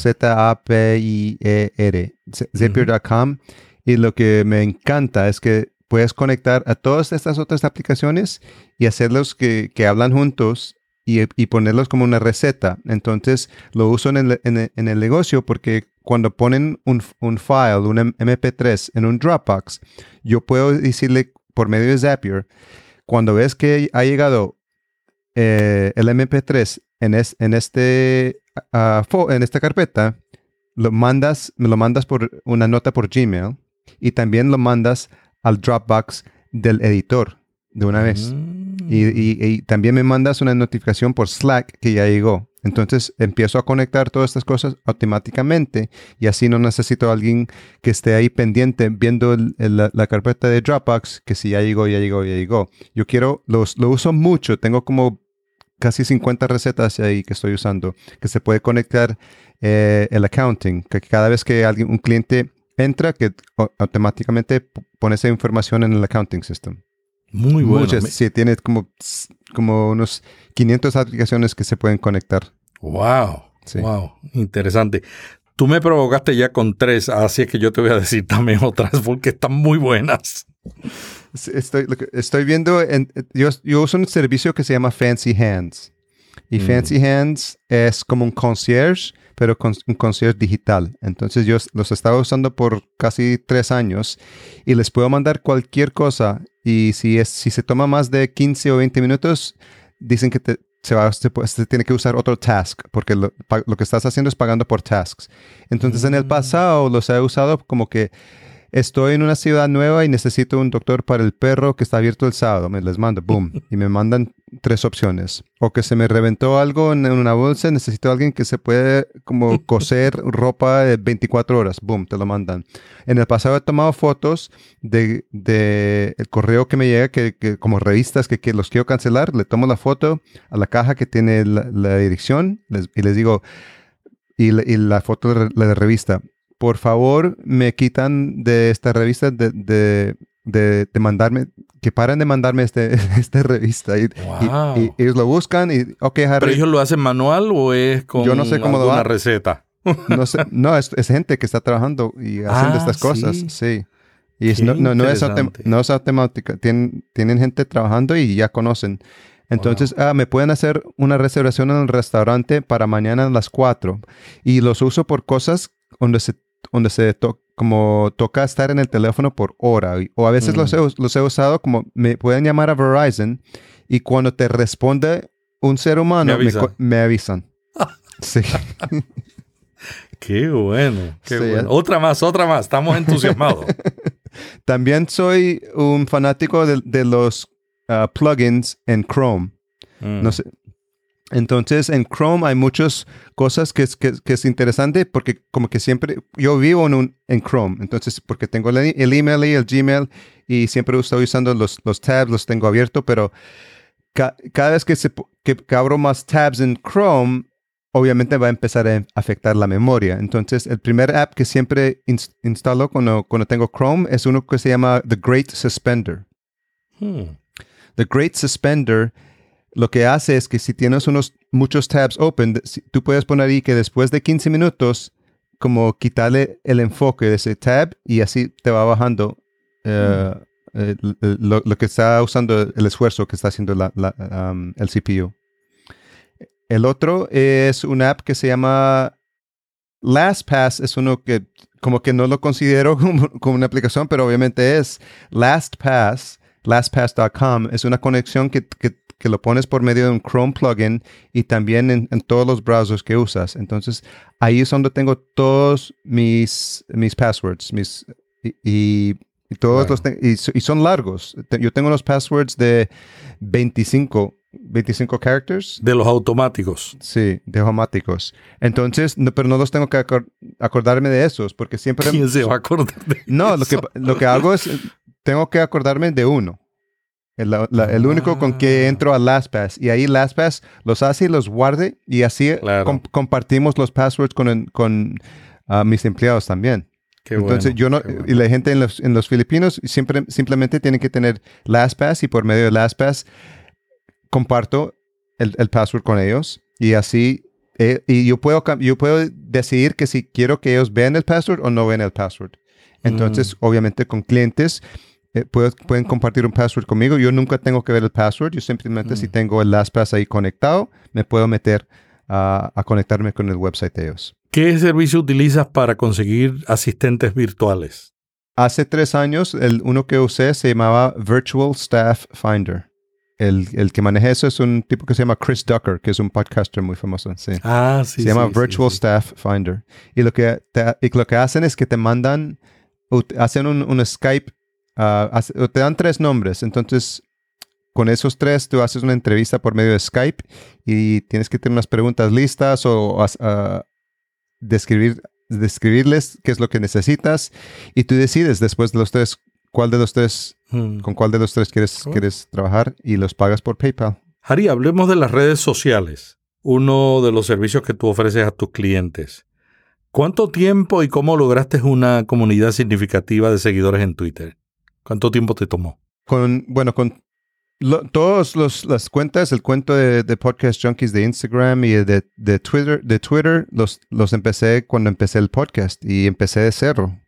Z-A-P-I-E-R. Z- Zapier.com. Y lo que me encanta es que puedes conectar a todas estas otras aplicaciones y hacerlos que, que hablan juntos y, y ponerlos como una receta. Entonces lo uso en el, en el- en el negocio porque cuando ponen un, un file, un M- MP3 en un Dropbox, yo puedo decirle por medio de Zapier, cuando ves que ha llegado eh, el MP3 en, es- en, este, ah, en esta carpeta, lo mandas, me lo mandas por una nota por Gmail y también lo mandas al Dropbox del editor de una vez. Mm. Y, y- y también me mandas una notificación por Slack que ya llegó. Entonces empiezo a conectar todas estas cosas automáticamente y así no necesito a alguien que esté ahí pendiente viendo el- el- la, la carpeta de Dropbox que si ya llegó, ya llegó, ya llegó. Yo quiero, los, lo uso mucho, tengo como casi 50 recetas ahí que estoy usando, que se puede conectar eh, el accounting, que cada vez que alguien, un cliente entra, que automáticamente pone esa información en el accounting system. Muy bueno. Muchas, sí, tiene como, como unos 500 aplicaciones que se pueden conectar. Wow, Sí. wow, interesante. Tú me provocaste ya con tres, así es que yo te voy a decir también otras porque están muy buenas. Estoy, estoy viendo, en- yo, yo uso un servicio que se llama Fancy Hands. Y Mm. Fancy Hands es como un concierge, pero con un concierge digital. Entonces yo los estaba usando por casi tres años y les puedo mandar cualquier cosa y si, es, si se toma más de 15 o 20 minutos, dicen que te, se, va, se, tiene que usar otro task, porque lo, lo, que estás haciendo es pagando por tasks. Entonces, en el mm. pasado los he usado como que estoy en una ciudad nueva y necesito un doctor para el perro que está abierto el sábado. Me les mando, boom, y me mandan tres opciones. O que se me reventó algo en una bolsa, necesito a alguien que se puede como coser ropa de 24 horas, boom, te lo mandan. En el pasado he tomado fotos de, de el correo que me llega, que, que como revistas que, que, los quiero cancelar, le tomo la foto a la caja que tiene la, dirección y les digo, y, y la foto de la revista por favor me quitan de esta revista de, de, de, mandarme, que paren de mandarme este, esta revista. Y, ellos lo buscan y, ok, Harry. ¿Pero ellos lo hacen manual o es con yo no sé cómo una receta? no sé, no, es, gente que está trabajando y haciendo ah, estas cosas, sí. Y no, no, es no, es automática, tienen, tienen gente trabajando y ya conocen. Entonces, ah, me pueden hacer una reservación en el restaurante para mañana a las 4. Y los uso por cosas donde se donde se como toca estar en el teléfono por hora. O a veces los, mm. he, los, he, usado como me pueden llamar a Verizon y cuando te responde un ser humano me, avisan. sí. Qué bueno, qué bueno. Otra más, otra más. Estamos entusiasmados. También soy un fanático de, los uh, plugins en Chrome. No mm. sé, entonces en Chrome hay muchas cosas que es, que, es interesante porque como que siempre yo vivo en, un, en Chrome, entonces porque tengo el, email y el Gmail y siempre estoy usando los, los tabs, los tengo abiertos, pero cada vez que, se, que, abro más tabs en Chrome, obviamente va a empezar a afectar la memoria. Entonces el primer app que siempre instalo cuando, cuando tengo Chrome es uno que se llama The Great Suspender. Hmm. The Great Suspender lo que hace es que si tienes unos muchos tabs open, tú puedes poner ahí que después de 15 minutos, como quitarle el enfoque de ese tab y así te va bajando eh, lo, que está usando el esfuerzo que está haciendo um, el CPU. El otro es una app que se llama LastPass, es uno que como que no lo considero como, una aplicación, pero obviamente es LastPass lastpass.com es una conexión que, que, que lo pones por medio de un Chrome plugin y también en, todos los browsers que usas. Entonces, ahí es donde tengo todos mis, mis passwords, mis, y, todos los y, son largos. Yo tengo los passwords de 25 25 characters. De los automáticos. Sí, de automáticos. Entonces, no, pero no los tengo que acordarme de esos, porque siempre... ¿Quién se va a acordar de No, lo que, lo que hago es, tengo que acordarme de uno. El, único con que ah. entro a LastPass. Y ahí LastPass los hace y los guarde. Y así compartimos los passwords con, con ah, mis empleados también. Entonces yo no, y la gente en los, en los filipinos siempre, simplemente tienen que tener LastPass y por medio de LastPass comparto el, el password con ellos y así, eh, y yo puedo, yo puedo decidir que si quiero que ellos vean el password o no vean el password. Entonces, mm. obviamente con clientes, eh, pueden compartir un password conmigo. Yo nunca tengo que ver el password. Yo simplemente si mm. tengo el LastPass ahí conectado, me puedo meter a conectarme con el website de ellos. ¿Qué servicio utilizas para conseguir asistentes virtuales? Hace tres años, el uno que usé se llamaba Virtual Staff Finder. El, el, que maneja eso es un tipo que se llama Chris Ducker, que es un podcaster muy famoso. Sí. Ah, sí. Se llama Virtual Staff Finder. Y lo que, y lo que hacen es que te mandan, hacen un, un Skype Ah, te dan tres nombres, entonces con esos tres tú haces una entrevista por medio de Skype y tienes que tener unas preguntas listas o uh, describir, describirles qué es lo que necesitas y tú decides después de los tres cuál de los tres, hmm. con cuál de los tres quieres, quieres trabajar y los pagas por PayPal. Harry, hablemos de las redes sociales, uno de los servicios que tú ofreces a tus clientes. ¿Cuánto tiempo y cómo lograste una comunidad significativa de seguidores en Twitter? ¿Cuánto tiempo te tomó? Con, bueno, con todas las cuentas, el cuento de, Podcast Junkies de Instagram y de, de, Twitter, de Twitter los, los empecé cuando empecé el podcast y empecé de cero.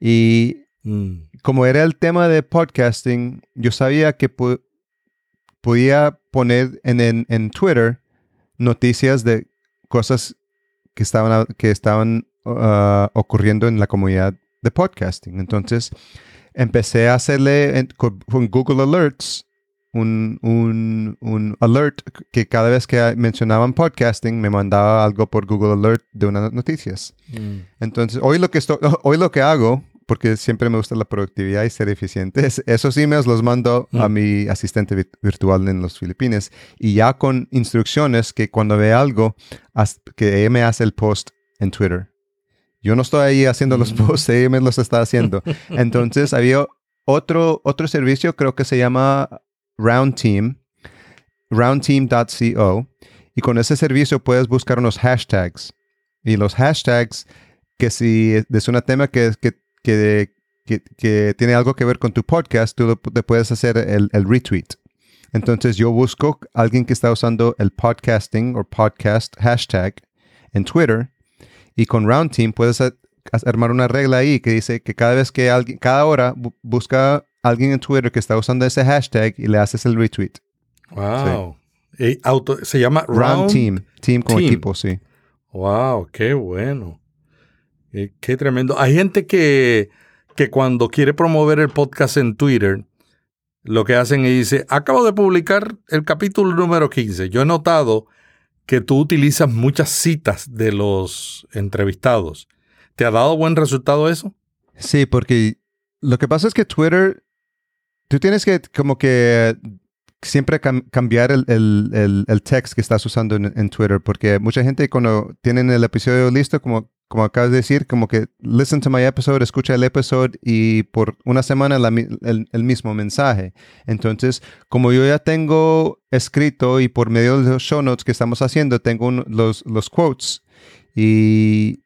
Y mm. como era el tema de podcasting, yo sabía que podía poner en, en, en Twitter noticias de cosas que estaban, que estaban uh, ocurriendo en la comunidad de podcasting. Entonces empecé a hacerle en- con, con Google Alerts un, un, un alert que cada vez que mencionaban podcasting me mandaba algo por Google Alert de unas noticias. Entonces, hoy lo que estoy, hoy lo que hago, porque siempre me gusta la productividad y ser eficiente, es esos emails los mando a Mm. mi asistente vi- virtual en los Filipinas y ya con instrucciones que cuando ve algo, que me hace el post en Twitter. Yo no estoy ahí haciendo los Mm. posts, ella me los está haciendo. Entonces, había otro, otro servicio, creo que se llama Round Team, roundteam.co, y con ese servicio puedes buscar unos hashtags. Y los hashtags, que si es un tema que, que, que, que- tiene algo que ver con tu podcast, tú te puedes hacer el, el retweet. Entonces yo busco a alguien que está usando el podcasting o podcast hashtag en Twitter y con Round Team puedes armar una regla ahí que dice que cada vez que alguien, cada hora bu- busca a alguien en Twitter que está usando ese hashtag y le haces el retweet. Wow. Eh, auto- se llama Round, Round, Team, team como equipo, sí. Wow, qué bueno. Eh, qué tremendo. Hay gente que, que cuando quiere promover el podcast en Twitter, lo que hacen es dice, acabo de publicar el capítulo número 15. Yo he notado que tú utilizas muchas citas de los entrevistados. ¿Te ha dado buen resultado eso? Sí, porque lo que pasa es que Twitter, tú tienes que como que siempre cam- cambiar el, el, el, el text que estás usando en, en Twitter, porque mucha gente cuando tienen el episodio listo, como, como acabas de decir, como que listen to my episode, escucha el episodio y por una semana la el, el mismo mensaje. Entonces, como yo ya tengo escrito y por medio de los show notes que estamos haciendo, tengo un- los, los quotes y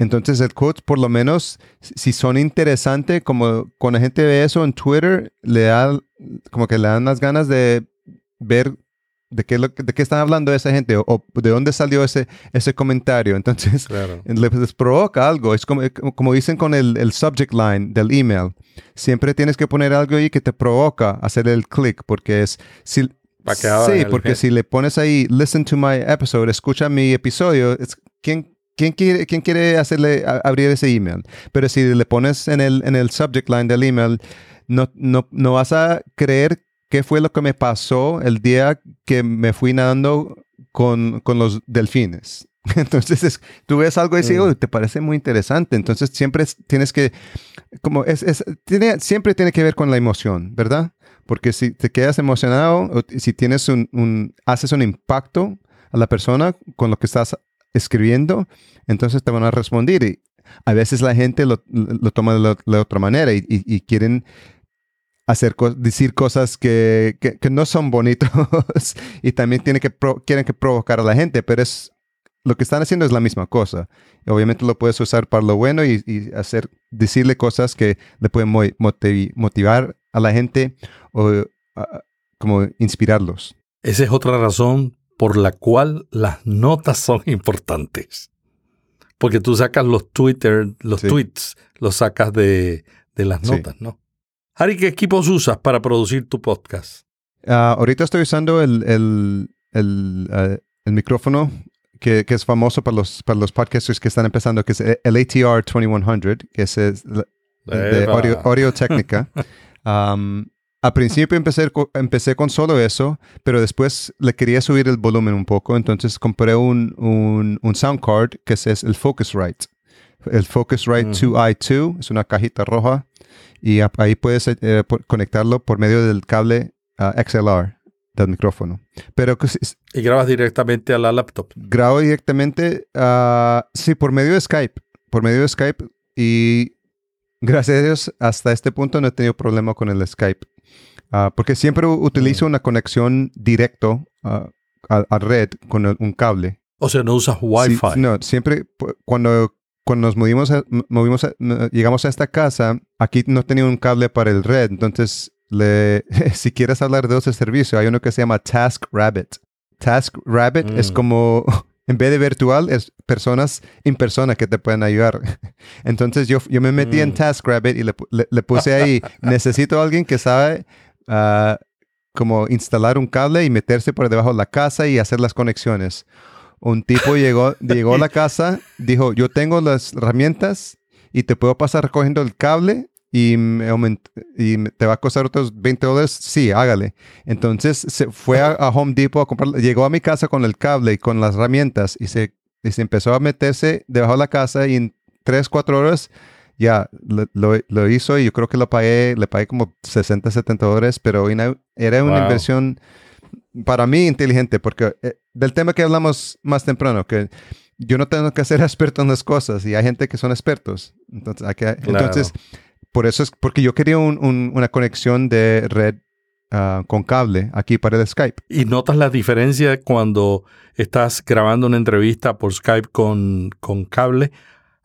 entonces el quote, por lo menos, si son interesantes, como cuando la gente ve eso en Twitter, le da como que le dan las ganas de ver de qué, lo- de qué están hablando esa gente o, o de dónde salió ese, ese comentario. Entonces, Claro. les, les provoca algo. Es como, como- como dicen con el, el subject line del email. Siempre tienes que poner algo ahí que te provoca hacer el click, porque es... Si, sí, porque si le pones ahí, listen to my episode, escucha mi episodio, es, ¿quién, quién, quiere, ¿quién quiere hacerle a- abrir ese email? Pero si le pones en el, en el subject line del email, no, no, no vas a creer qué fue lo que me pasó el día que me fui nadando con, con los delfines. Entonces, es- tú ves algo y dices, Mm. "Oh, te parece muy interesante. Entonces, siempre es- tienes que, como es, es- tiene, siempre tiene que ver con la emoción, ¿verdad? Porque si te quedas emocionado, o si tienes un, un- haces un impacto a la persona con lo que estás escribiendo, entonces te van a responder. Y a veces la gente lo, lo toma de la, la otra manera y, y- y quieren hacer co- decir cosas que, que- que no son bonitos y también tiene que quieren que provocar a la gente, pero es lo que están haciendo es la misma cosa. Obviamente lo puedes usar para lo bueno y, y hacer decirle cosas que le pueden motivar a la gente o como inspirarlos. Esa es otra razón por la cual las notas son importantes. Porque tú sacas los Twitter, los Sí. tweets, los sacas de, de las Sí. notas, ¿no? Harry, ¿qué equipos usas para producir tu podcast? Ah, ahorita estoy usando el, el, el, ah, el micrófono que, que es famoso para los, para los podcasters que están empezando, que es el ATR 2100, que es, de audio, Audio Técnica. Um, a principio empecé, empecé con solo eso, pero después le quería subir el volumen un poco, entonces compré un, un, un sound card que es, es el Focusrite. El Focusrite Ujú. 2i2 es una cajita roja y ahí puedes eh, por- conectarlo por medio del cable ah, XLR del micrófono. Pero Y grabas directamente a la laptop. grabo directamente, ah, sí, por medio de Skype, por medio de Skype y gracias a Dios hasta este punto no he tenido problema con el Skype, Ah, porque siempre utilizo una conexión directo a, a red con el- un cable. O sea, no usas Sí, Wi-Fi. no, siempre cuando cuando nos movimos, a- m- movimos a- m- llegamos a esta casa, aquí no tenía un cable para el red, entonces le, si quieres hablar de ese servicio, hay uno que se llama Task Rabbit. Task Rabbit es Mm. como, en vez de virtual, es personas en persona que te pueden ayudar. Entonces yo, yo me metí en Mm. Task Rabbit y le, le- le puse ahí, necesito a alguien que sabe ah, como instalar un cable y meterse por debajo de la casa y hacer las conexiones. Un tipo llegó, llegó a la casa, dijo, yo tengo las herramientas y te puedo pasar recogiendo el cable y, y te va a costar otros 20 dólares. Sí, hágale. Entonces se fue a, Home Depot a comprar, llegó a mi casa con el cable y con las herramientas y se, se empezó a meterse debajo de la casa y en 3, 4 horas ya lo, hizo y yo creo que lo pagué, le pagué como 60, 70 dólares, pero era una inversión para mí inteligente, porque eh, del tema que hablamos más temprano, que yo no tengo que ser experto en las cosas y hay gente que son expertos. Entonces, entonces por eso es porque yo quería una conexión de red ah, con cable aquí para el Skype. ¿Y notas la diferencia cuando estás grabando una entrevista por Skype con, con cable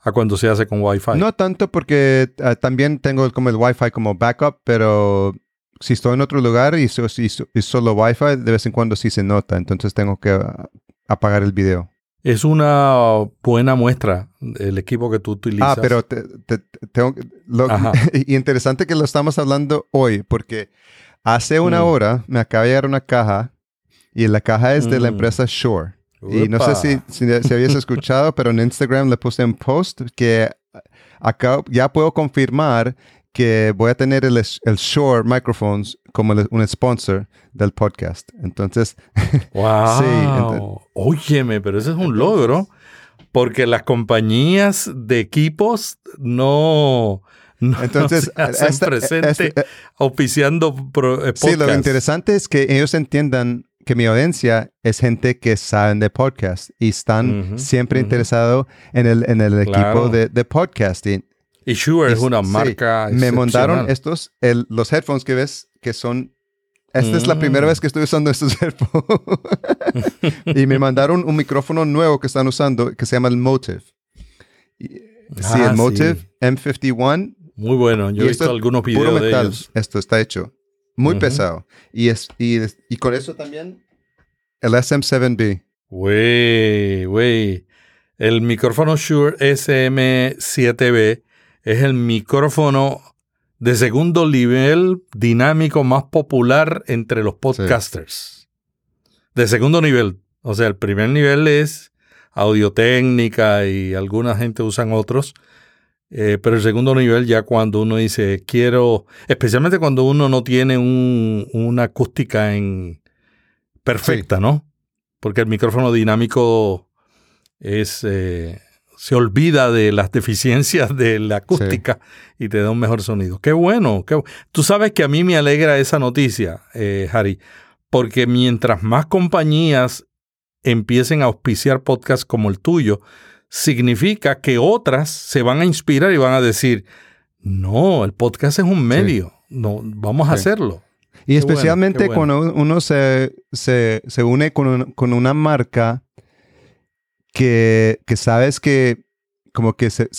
a cuando se hace con Wi-Fi. No tanto porque ah, también tengo como el Wi-Fi como backup, pero si estoy en otro lugar y, solo Wi-Fi, de vez en cuando sí se nota, entonces tengo que ah, apagar el video. Es una buena muestra el equipo que tú utilizas. Ah, pero tengo lo, y interesante que lo estamos hablando hoy, porque hace una mm. hora me acaba de llegar una caja y la caja es de la mm. empresa Shore. Y no sé si, si, habías escuchado, pero en Instagram le puse un post que acá ya puedo confirmar que voy a tener el, el Shure Microphones como un sponsor del podcast. Entonces, wow. sí. Óyeme, pero ese es un logro, porque las compañías de equipos no, entonces, se hacen presente eh, auspiciando podcasts. Sí, lo interesante es que ellos entiendan que mi audiencia es gente que saben de podcast y están siempre interesados en el, en el equipo de, de, podcasting. Y Shure es una marca. me mandaron estos, el, los headphones que ves, que son. Esta es la primera mm. vez que estoy usando estos headphones. y me mandaron un micrófono nuevo que están usando que se llama el Motive. sí, el ah, Motive M51. Muy bueno. Yo he visto algunos videos de ellos. Esto está hecho. Muy pesado. Y, es, y, y, con eso también el SM7B. Wey, wey. El micrófono Shure SM7B es el micrófono de segundo nivel dinámico más popular entre los podcasters. De segundo nivel. O sea, el primer nivel es audio técnica y alguna gente usan otros. Eh, pero el segundo nivel ya cuando uno dice, quiero, especialmente cuando uno no tiene una acústica en perfecta, ¿no? Porque el micrófono dinámico es, eh, se olvida de las deficiencias de la acústica y te da un mejor sonido. Qué bueno. Qué, tú sabes que a mí me alegra esa noticia, eh, Harry, porque mientras más compañías empiecen a auspiciar podcasts como el tuyo, significa que otras se van a inspirar y van a decir, no, el podcast es un medio, no, vamos a hacerlo. Y especialmente cuando uno se, une con, una marca que, sabes que como que se,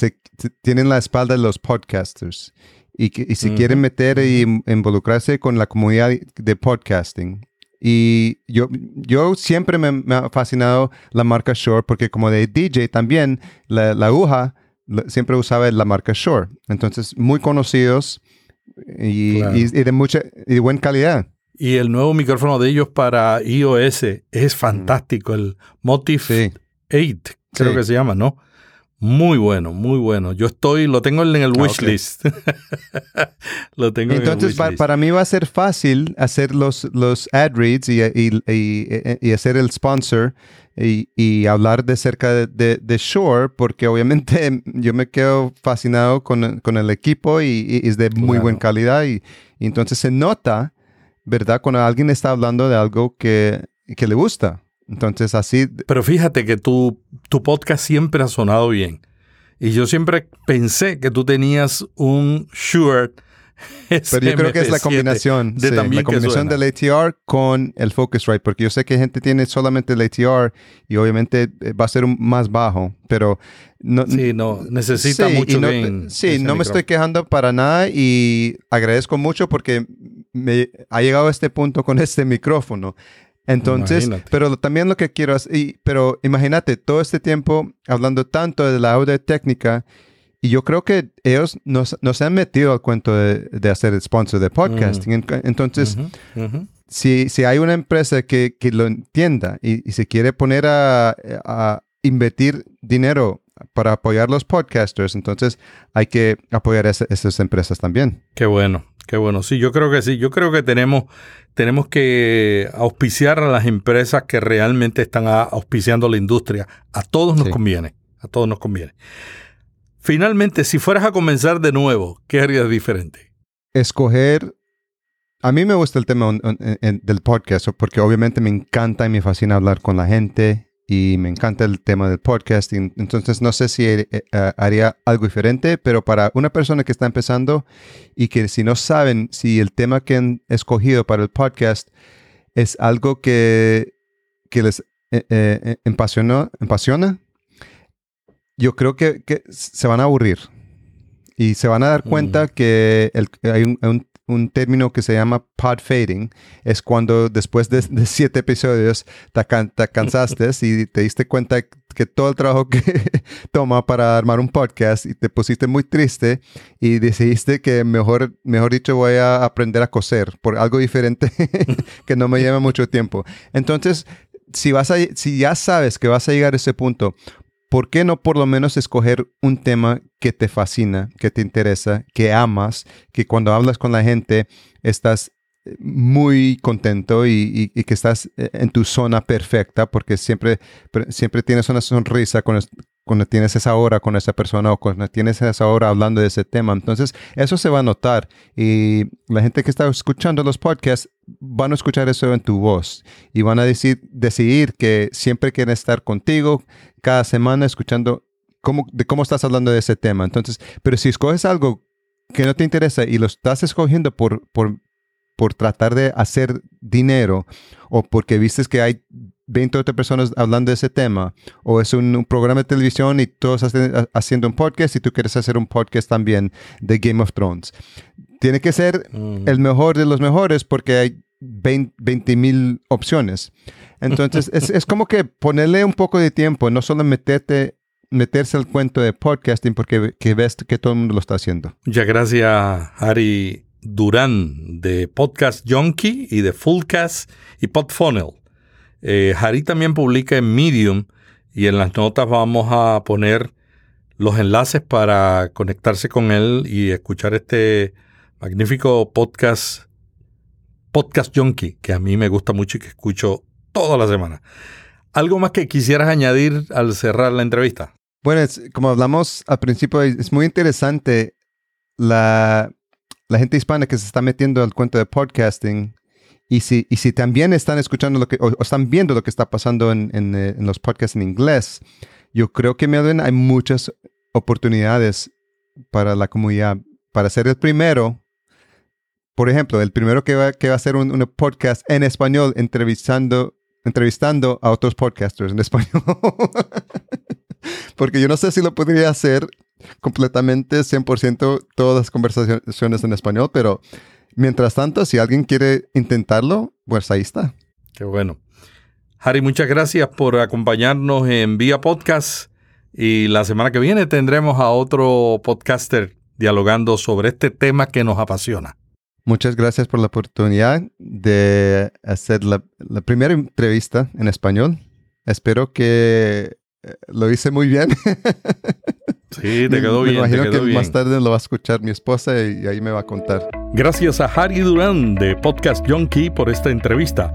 tienen la espalda de los podcasters y que y se quieren meter y involucrarse con la comunidad de podcasting. Y yo, yo siempre me, ha fascinado la marca Shure porque como de DJ también, la, aguja siempre usaba la marca Shure. Entonces, muy conocidos y, de mucha y buena calidad. Y el nuevo micrófono de ellos para iOS es fantástico, el Motif 8, creo que se llama, ¿no? Muy bueno, muy bueno. Yo estoy, lo tengo en el ah, wishlist. lo tengo Entonces, en el para mí va a ser fácil hacer los, los ad reads y, y, hacer el sponsor y, hablar de cerca de, de, Shore, porque obviamente yo me quedo fascinado con, con el equipo y, es de muy buena calidad. Y, entonces se nota, ¿verdad? Cuando alguien está hablando de algo que, que le gusta. Entonces así... Pero fíjate que tu, tu podcast siempre ha sonado bien. Y yo siempre pensé que tú tenías un Shure Pero yo creo que es la combinación, de la combinación del ATR con el Focusrite, porque yo sé que gente tiene solamente el ATR y obviamente eh, va a ser un más bajo, pero no, sí, no necesita mucho no, Sí, no me estoy quejando para nada y agradezco mucho porque me ha llegado a este punto con este micrófono. Entonces, pero también lo que quiero hacer, pero imagínate todo este tiempo hablando tanto de la audio técnica y yo creo que ellos nos, se han metido al cuento de, hacer el sponsor de podcasting. Entonces, Si, si, hay una empresa que, que lo entienda y, se quiere poner a, a, invertir dinero para apoyar los podcasters, entonces hay que apoyar a esas empresas también. Qué bueno, qué bueno. Sí, yo creo que sí. Yo creo que tenemos, tenemos que auspiciar a las empresas que realmente están auspiciando la industria. A todos nos conviene, a todos nos conviene. Finalmente, si fueras a comenzar de nuevo, ¿qué harías diferente? Escoger a mí me gusta el tema del podcast porque obviamente me encanta y me fascina hablar con la gente y me encanta el tema del podcasting. Entonces no sé si eh, eh, haría algo diferente, pero para una persona que está empezando y que si no saben si el tema que han escogido para el podcast es algo que, que les eh, empasiona, yo creo que, se van a aburrir. Y se van a dar cuenta mm. que hay un, un término que se llama pod fading. Es cuando después de, siete episodios te, cansaste y te diste cuenta que todo el trabajo que toma para armar un podcast y te pusiste muy triste y decidiste que mejor, mejor dicho voy a aprender a coser por algo diferente que no me lleva mucho tiempo. Entonces, si, vas a, si ya sabes que vas a llegar a ese punto, ¿por qué no por lo menos escoger un tema que te fascina, que te interesa, que amas, que cuando hablas con la gente estás eh, muy contento y, que estás eh, en tu zona perfecta porque siempre, siempre tienes una sonrisa con, cuando tienes esa hora con esa persona o cuando tienes esa hora hablando de ese tema. Entonces, eso se va a notar y la gente que está escuchando los podcasts van a escuchar eso en tu voz y van a decir, decidir que siempre quieren estar contigo cada semana escuchando cómo, de cómo estás hablando de ese tema. Entonces, pero si escoges algo que no te interesa y lo estás escogiendo por, por, por tratar de hacer dinero o porque vistes que hay 20 otras personas hablando de ese tema, o es un, programa de televisión y todos haciendo un podcast y tú quieres hacer un podcast también de Game of Thrones. Tiene que ser el mejor de los mejores porque hay 20 mil opciones. Entonces, es, como que ponerle un poco de tiempo, no solo meterte, meterse al cuento de podcasting porque que ves que todo el mundo lo está haciendo. Muchas gracias, Ari Durán, de Podcast Junkie y de Fullcast y Podfunnel. Eh, Harry también publica en Medium y en las notas vamos a poner los enlaces para conectarse con él y escuchar este magnífico podcast, Podcast Junkie, que a mí me gusta mucho y que escucho toda la semana. ¿Algo más que quisieras añadir al cerrar la entrevista? Bueno, como hablamos al principio, es muy interesante la, la gente hispana que se está metiendo al cuento de podcasting y si, y si también están escuchando lo que, o, están viendo lo que está pasando en, eh, en, los podcasts en inglés, yo creo que, Melvin, hay muchas oportunidades para la comunidad. Para ser el primero, por ejemplo, el primero que va, que va a hacer un, un podcast en español entrevistando, entrevistando a otros podcasters en español. Porque yo no sé si lo podría hacer completamente 100% todas las conversaciones en español, pero Mientras tanto, si alguien quiere intentarlo, pues ahí está. Qué bueno. Harry, muchas gracias por acompañarnos en Vía Podcast y la semana que viene tendremos a otro podcaster dialogando sobre este tema que nos apasiona. Muchas gracias por la oportunidad de hacer la, primera entrevista en español. Espero que eh, lo hice muy bien. Sí, te quedó bien. Me imagino que más tarde lo va a escuchar mi esposa y ahí me va a contar. Gracias a Harry Durán de Podcast Junkie por esta entrevista.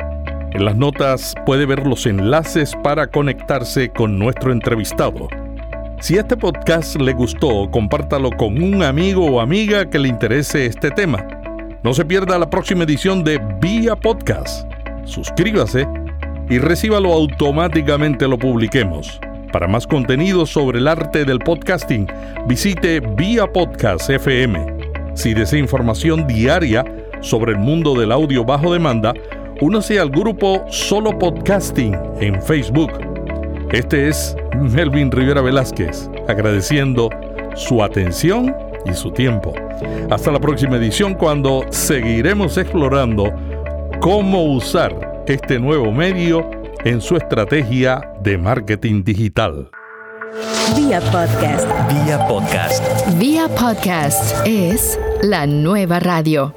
En las notas puede ver los enlaces para conectarse con nuestro entrevistado. Si este podcast le gustó, compártalo con un amigo o amiga que le interese este tema. No se pierda la próxima edición de Vía Podcast. Suscríbase y recíbalo automáticamente lo publiquemos. Para más contenido sobre el arte del podcasting, visite Vía Podcast FM. Si desea información diaria sobre el mundo del audio bajo demanda, únase al grupo Solo Podcasting en Facebook. Este es Melvin Rivera Velázquez, agradeciendo su atención y su tiempo. Hasta la próxima edición cuando seguiremos explorando cómo usar este nuevo medio en su estrategia de marketing digital. Vía podcast. Vía podcast. Vía podcast es la nueva radio.